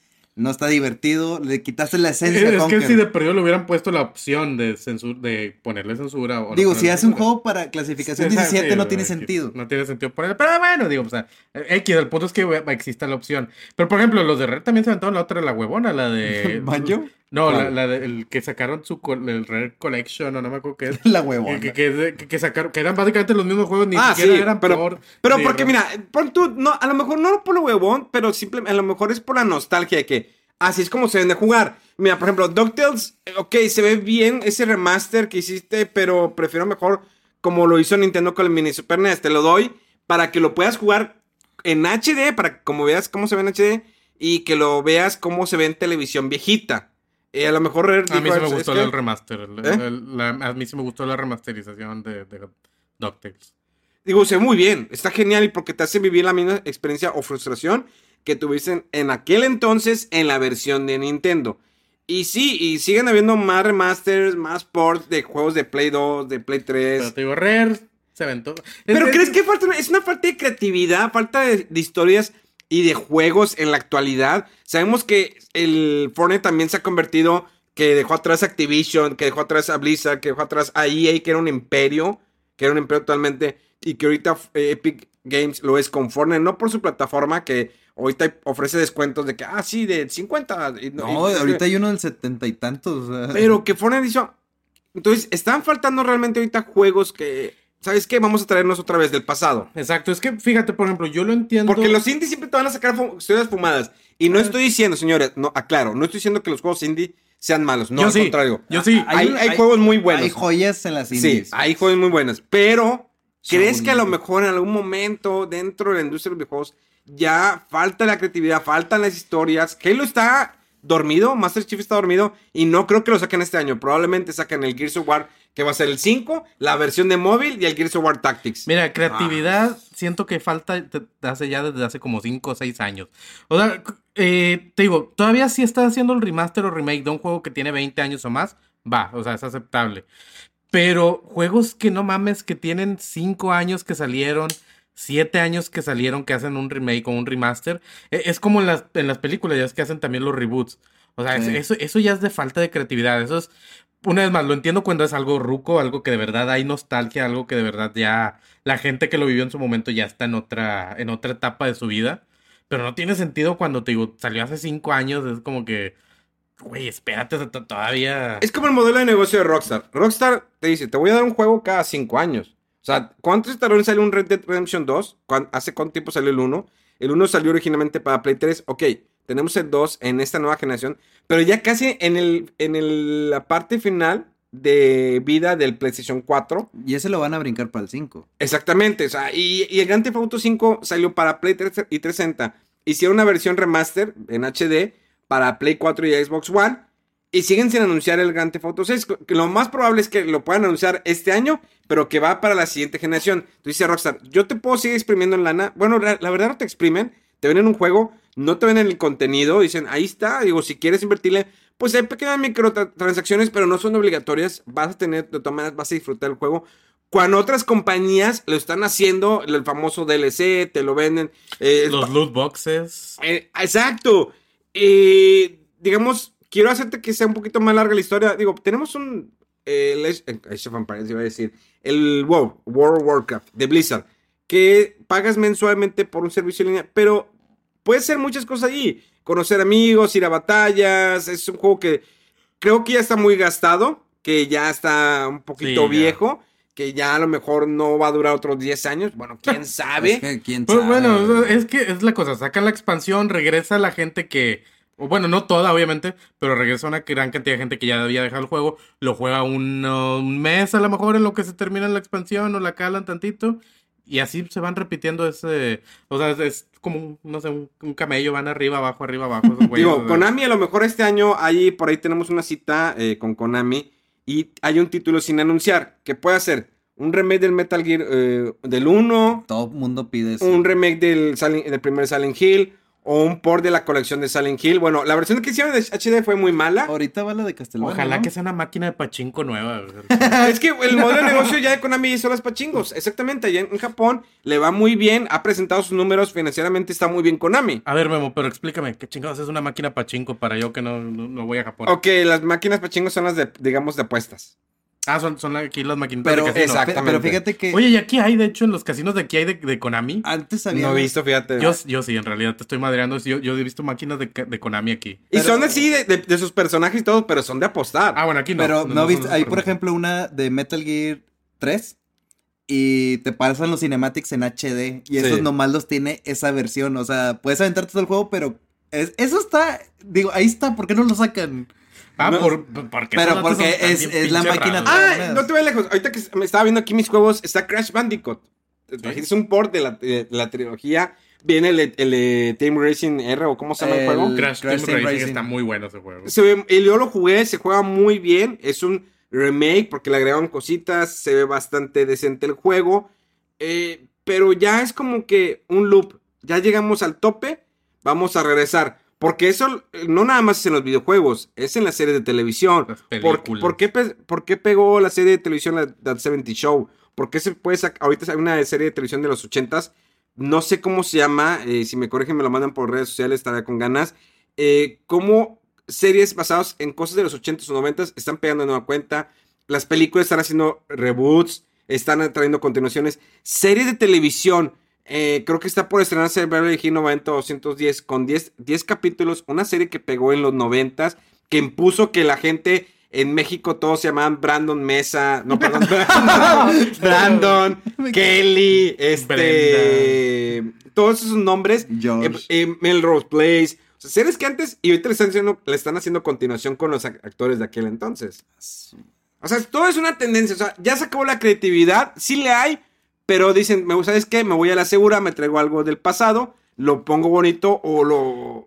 no está divertido, le quitaste la esencia Es que si de perdido le hubieran puesto la opción de censur de ponerle censura. O Digo, si hace un censura. juego para clasificación Esa- 17 sí, no tiene sentido. No tiene sentido ponerle. Pero bueno, digo, o sea, X, el punto es que exista la opción. Pero por ejemplo, los de Red también se aventaron la otra, la huevona, la de. ¿Banjo? No, la, la de, el que sacaron su el Red Collection, o no me acuerdo qué es. La huevona. que, que- que- que sacaron, que eran básicamente los mismos juegos, ni ah, siquiera sí, eran pero, por. pero sí, porque ¿no? mira, pon tú, no, a lo mejor no por lo huevón, pero simplemente, a lo mejor es por la nostalgia de que así es como se ven de jugar. Mira, por ejemplo, DuckTales, ok, se ve bien ese remaster que hiciste, pero prefiero mejor como lo hizo Nintendo con el mini Super NES. Te lo doy para que lo puedas jugar en HD, para que como veas cómo se ve en HD y que lo veas cómo se ve en televisión viejita. Eh, a lo mejor Rare A mí dijo, sí me "Es- gustó es que- el remaster. el- ¿Eh? el- la- a mí sí me gustó la remasterización de, de DuckTales. Digo, se muy bien, está genial y porque te hace vivir la misma experiencia o frustración que tuviste en, aquel entonces en la versión de Nintendo. Y sí, y siguen habiendo más remasters, más ports de juegos de Play 2, de Play 3. Pero te digo, Rare se aventó. Pero Es- ¿crees que falta es una falta de creatividad, falta de, de historias y de juegos en la actualidad? Sabemos que el Fortnite también se ha convertido, que dejó atrás Activision, que dejó atrás a Blizzard, que dejó atrás a EA, que era un imperio, que era un imperio totalmente, y que ahorita eh, Epic Games lo es con Fortnite, no por su plataforma, que ahorita ofrece descuentos de que, ah, sí, de 50. y- No, y- ahorita hay uno del setenta y tantos. pero que Fortnite hizo. Entonces, están faltando realmente ahorita juegos que. ¿Sabes qué? Vamos a traernos otra vez del pasado. Exacto, es que fíjate, por ejemplo, yo lo entiendo. Porque los indies siempre te van a sacar historias fumadas. Y no estoy diciendo, señores, no, aclaro, no estoy diciendo que los juegos indie sean malos. No, Yo al sí, contrario. yo sí. Hay, juegos muy buenos. Hay joyas en las Sí, indies. hay juegos muy buenos. Pero, ¿crees Son- que a lo mejor en algún momento dentro de la industria de los videojuegos ya falta la creatividad, faltan las historias? Halo está dormido, Master Chief está dormido y no creo que lo saquen este año. Probablemente saquen el Gears of War, que va a ser el 5, la versión de móvil y el Gears of War Tactics. Mira, creatividad siento que falta hace ya desde hace como 5 o 6 años. O sea, eh, te digo, todavía si estás haciendo el remaster o remake de un juego que tiene 20 años o más, va, o sea, es aceptable. Pero juegos que no mames, que tienen 5 años que salieron, 7 años que salieron, que hacen un remake o un remaster, e- es como en las, en las películas, ya es que hacen también los reboots. O sea, es- Sí. eso, eso ya es de falta de creatividad. Eso es, una vez más, lo entiendo cuando es algo ruco, algo que de verdad hay nostalgia, algo que de verdad ya la gente que lo vivió en su momento ya está en otra, en otra etapa de su vida. Pero no tiene sentido cuando te digo, salió hace cinco años, es como que, güey, espérate to- to- todavía. Es como el modelo de negocio de Rockstar. Rockstar te dice, te voy a dar un juego cada 5 años. O sea, ¿cuántos talones salió un Red Dead Redemption 2? ¿Cuán- ¿Hace cuánto tiempo salió el 1? El 1 salió originalmente para Play 3. Ok, tenemos el 2 en esta nueva generación. Pero ya casi en, el, en el- la parte final de vida del PlayStation 4. Y ese lo van a brincar para el 5. Exactamente. O sea, y, y el Grand Theft Auto 5 salió para Play 3 y 360. Hicieron una versión remaster en HD para Play 4 y Xbox One. Y siguen sin anunciar el Grand Theft Auto 6. que Lo más probable es que lo puedan anunciar este año, pero que va para la siguiente generación. Tú dices Rockstar, yo te puedo seguir exprimiendo en lana. Bueno, la, la verdad no te exprimen. Te venden un juego, no te venden el contenido. Dicen, ahí está. Digo, si quieres invertirle, pues hay pequeñas microtransacciones, pero no son obligatorias. Vas a tener, de todas maneras, vas a disfrutar el juego. Cuando otras compañías lo están haciendo, el famoso DLC, te lo venden. eh, Los loot boxes. eh, exacto. Eh, digamos, quiero hacerte que sea un poquito más larga la historia. Digo, tenemos un. eh, el Age of Empires, iba a decir. El WoW, World of Warcraft, de Blizzard. Que pagas mensualmente por un servicio en línea. Pero puede ser muchas cosas allí. Conocer amigos, ir a batallas. Es un juego que creo que ya está muy gastado. Que ya está un poquito Sí, ya. viejo. Que ya a lo mejor no va a durar otros 10 años. Bueno, quién sabe. Es que, ¿quién Pues sabe? bueno, es que es la cosa, sacan la expansión, regresa la gente que, bueno, no toda obviamente, pero regresa una gran cantidad de gente que ya había dejado el juego, lo juega un, uh, un mes a lo mejor en lo que se termina la expansión o la calan tantito, y así se van repitiendo ese, o sea, es, es como, un, no sé, un, un camello, van arriba, abajo, arriba, abajo. esos güeyes, o Digo, sea. Konami a lo mejor este año ahí por ahí tenemos una cita eh, con Konami y hay un título sin anunciar que puede ser un remake del Metal Gear eh, del 1, Todo el mundo pide eso. un remake del, Silent- del primer Silent Hill o un port de la colección de Silent Hill. Bueno, la versión que hicieron de HD fue muy mala. Ahorita va la de Castlevania. Ojalá ¿no? que sea una máquina de pachinko nueva. Es que el modelo de negocio ya de Konami son las pachingos. Exactamente, allá en Japón le va muy bien, ha presentado sus números financieramente, está muy bien Konami. A ver, Memo, pero explícame, ¿qué chingados es una máquina pachinko para yo que no, no, no voy a Japón? Ok, las máquinas pachingos son las de, digamos, de apuestas. Ah, son, son aquí las maquinitas Pero, de casino. exacto. pe- pero fíjate que Oye, y aquí hay, de hecho, en los casinos de aquí hay de, de Konami. antes había. No he visto, fíjate. Yo, yo sí, en realidad te estoy madreando. Yo, yo he visto máquinas de, Konami aquí. Y Pero- son así de, de- de sus personajes y todo, pero son de apostar. Ah, bueno, aquí no. Pero no, son viste, hay por ejemplo una de Metal Gear 3 y te pasan los cinematics en HD y esos Sí. nomás los tiene esa versión, o sea, puedes aventarte todo el juego, pero es- eso está, digo, ahí está, ¿por qué no lo sacan? Ah, No. por, porque Pero porque es- es la máquina ah, no te voy lejos. Ahorita que me estaba viendo aquí mis juegos, está Crash Bandicoot. Es un port de la, de la trilogía. Viene el, el, Team Racing R o cómo se llama el, El- juego. Crash, Crash Team Team Racing, Racing. está muy bueno ese juego. Se ve- y yo lo jugué, se juega muy bien. Es un remake porque le agregaron cositas. Se ve bastante decente el juego. eh, pero ya es como que un loop. Ya llegamos al tope. Vamos a regresar. Porque eso eh, no nada más es en los videojuegos, es en las series de televisión. ¿Por, qué, por qué pegó la serie de televisión la, That 70 Show? ¿Por qué se puede sacar? Ahorita hay una serie de televisión de los 80s. No sé cómo se llama. eh, si me corrigen, me lo mandan por redes sociales, estaré con ganas. Eh, ¿Cómo series basadas en cosas de los 80s o 90s están pegando de nueva cuenta? Las películas están haciendo reboots, están trayendo continuaciones. Series de televisión. Eh, creo que está por estrenarse Beverly Hills 90 210 con 10, 10 capítulos. Una serie que pegó en los 90s, que impuso que la gente en México todos se llamaban Brandon Mesa. No, perdón. Brandon, Brandon Kelly, este. Todos esos nombres. Eh, eh, Melrose Place. O sea, series que antes y ahorita le están haciendo, le están haciendo continuación con los ac- actores de aquel entonces. O sea, todo es una tendencia. O sea, ya se acabó la creatividad. Sí le hay, pero dicen, me ¿sabes qué? Me voy a la segura, me traigo algo del pasado, lo pongo bonito o lo,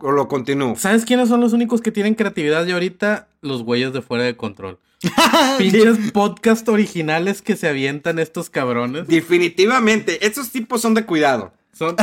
o lo continúo. ¿Sabes quiénes son los únicos que tienen creatividad y ahorita? Los güeyes de fuera de control. Pinches podcast originales que se avientan estos cabrones. Definitivamente, estos tipos son de cuidado. Son,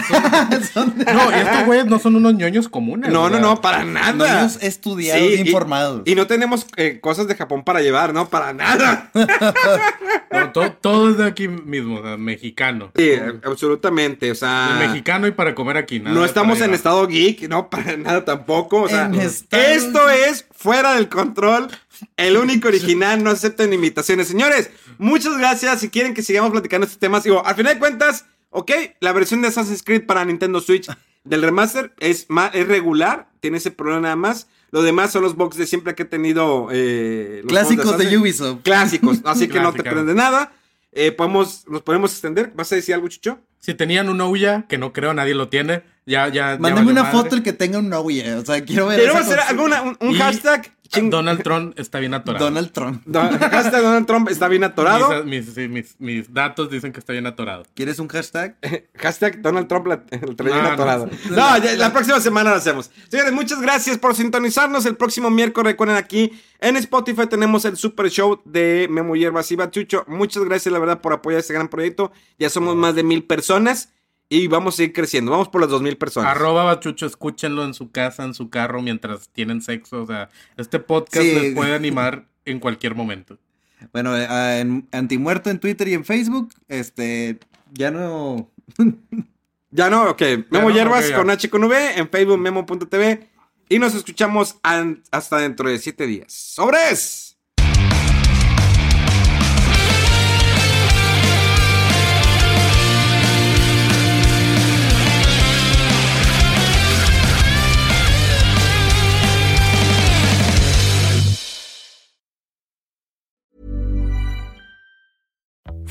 son- No, y estos güeyes no son unos ñoños comunes. No, no, no, para nada. Niños estudiados Sí, y- informados. Y no tenemos eh, cosas de Japón para llevar, ¿no? Para nada. no, to- todo es de aquí mismo, o sea, mexicano. Sí, absolutamente. O sea, El mexicano y para comer aquí. nada no estamos en estado geek, no, para nada tampoco. O sea, estado esto es fuera del control. El único original, no aceptan imitaciones. Señores, muchas gracias. Si quieren que sigamos platicando estos temas, digo, al final de cuentas, ok, la versión de Assassin's Creed para Nintendo Switch del remaster es, ma- es regular, tiene ese problema nada más. Lo demás son los bugs de siempre que he tenido. eh, los Clásicos de. Ubisoft. Clásicos, así que no te Clásicas. pierdes de nada. Eh, podemos, nos podemos extender. ¿Vas a decir algo, Chucho? Si tenían un Ouya, que no creo nadie lo tiene, ya, ya. ya Mándame una madre. foto el que tenga un no, yeah. O sea, quiero ver. Esa hacer alguna, un, un Y hashtag. Ching- Donald Trump está bien atorado. Donald Trump. Don- hashtag Donald Trump está bien atorado. Mis, mis- mis- mis datos dicen que está bien atorado. ¿Quieres un hashtag? Hashtag Donald Trump la, el bien No, no. atorado. No, ya- la próxima semana lo hacemos. Señores, muchas gracias por sintonizarnos. El próximo miércoles, recuerden aquí en Spotify tenemos el Super Show de Memo Hierbas y Chucho. Muchas gracias, la verdad, por apoyar este gran proyecto. Ya somos más de mil personas y vamos a seguir creciendo. Vamos por las dos mil personas. Arroba Bachucho, escúchenlo en su casa, en su carro, mientras tienen sexo. O sea, este podcast Sí. les puede animar en cualquier momento. Bueno, eh, en Antimuerto en Twitter y en Facebook. Este. Ya no. Ya no, ok. Memo no, Hierbas con H con V en Facebook memo.tv. Y nos escuchamos hasta dentro de siete días. ¡Sobres!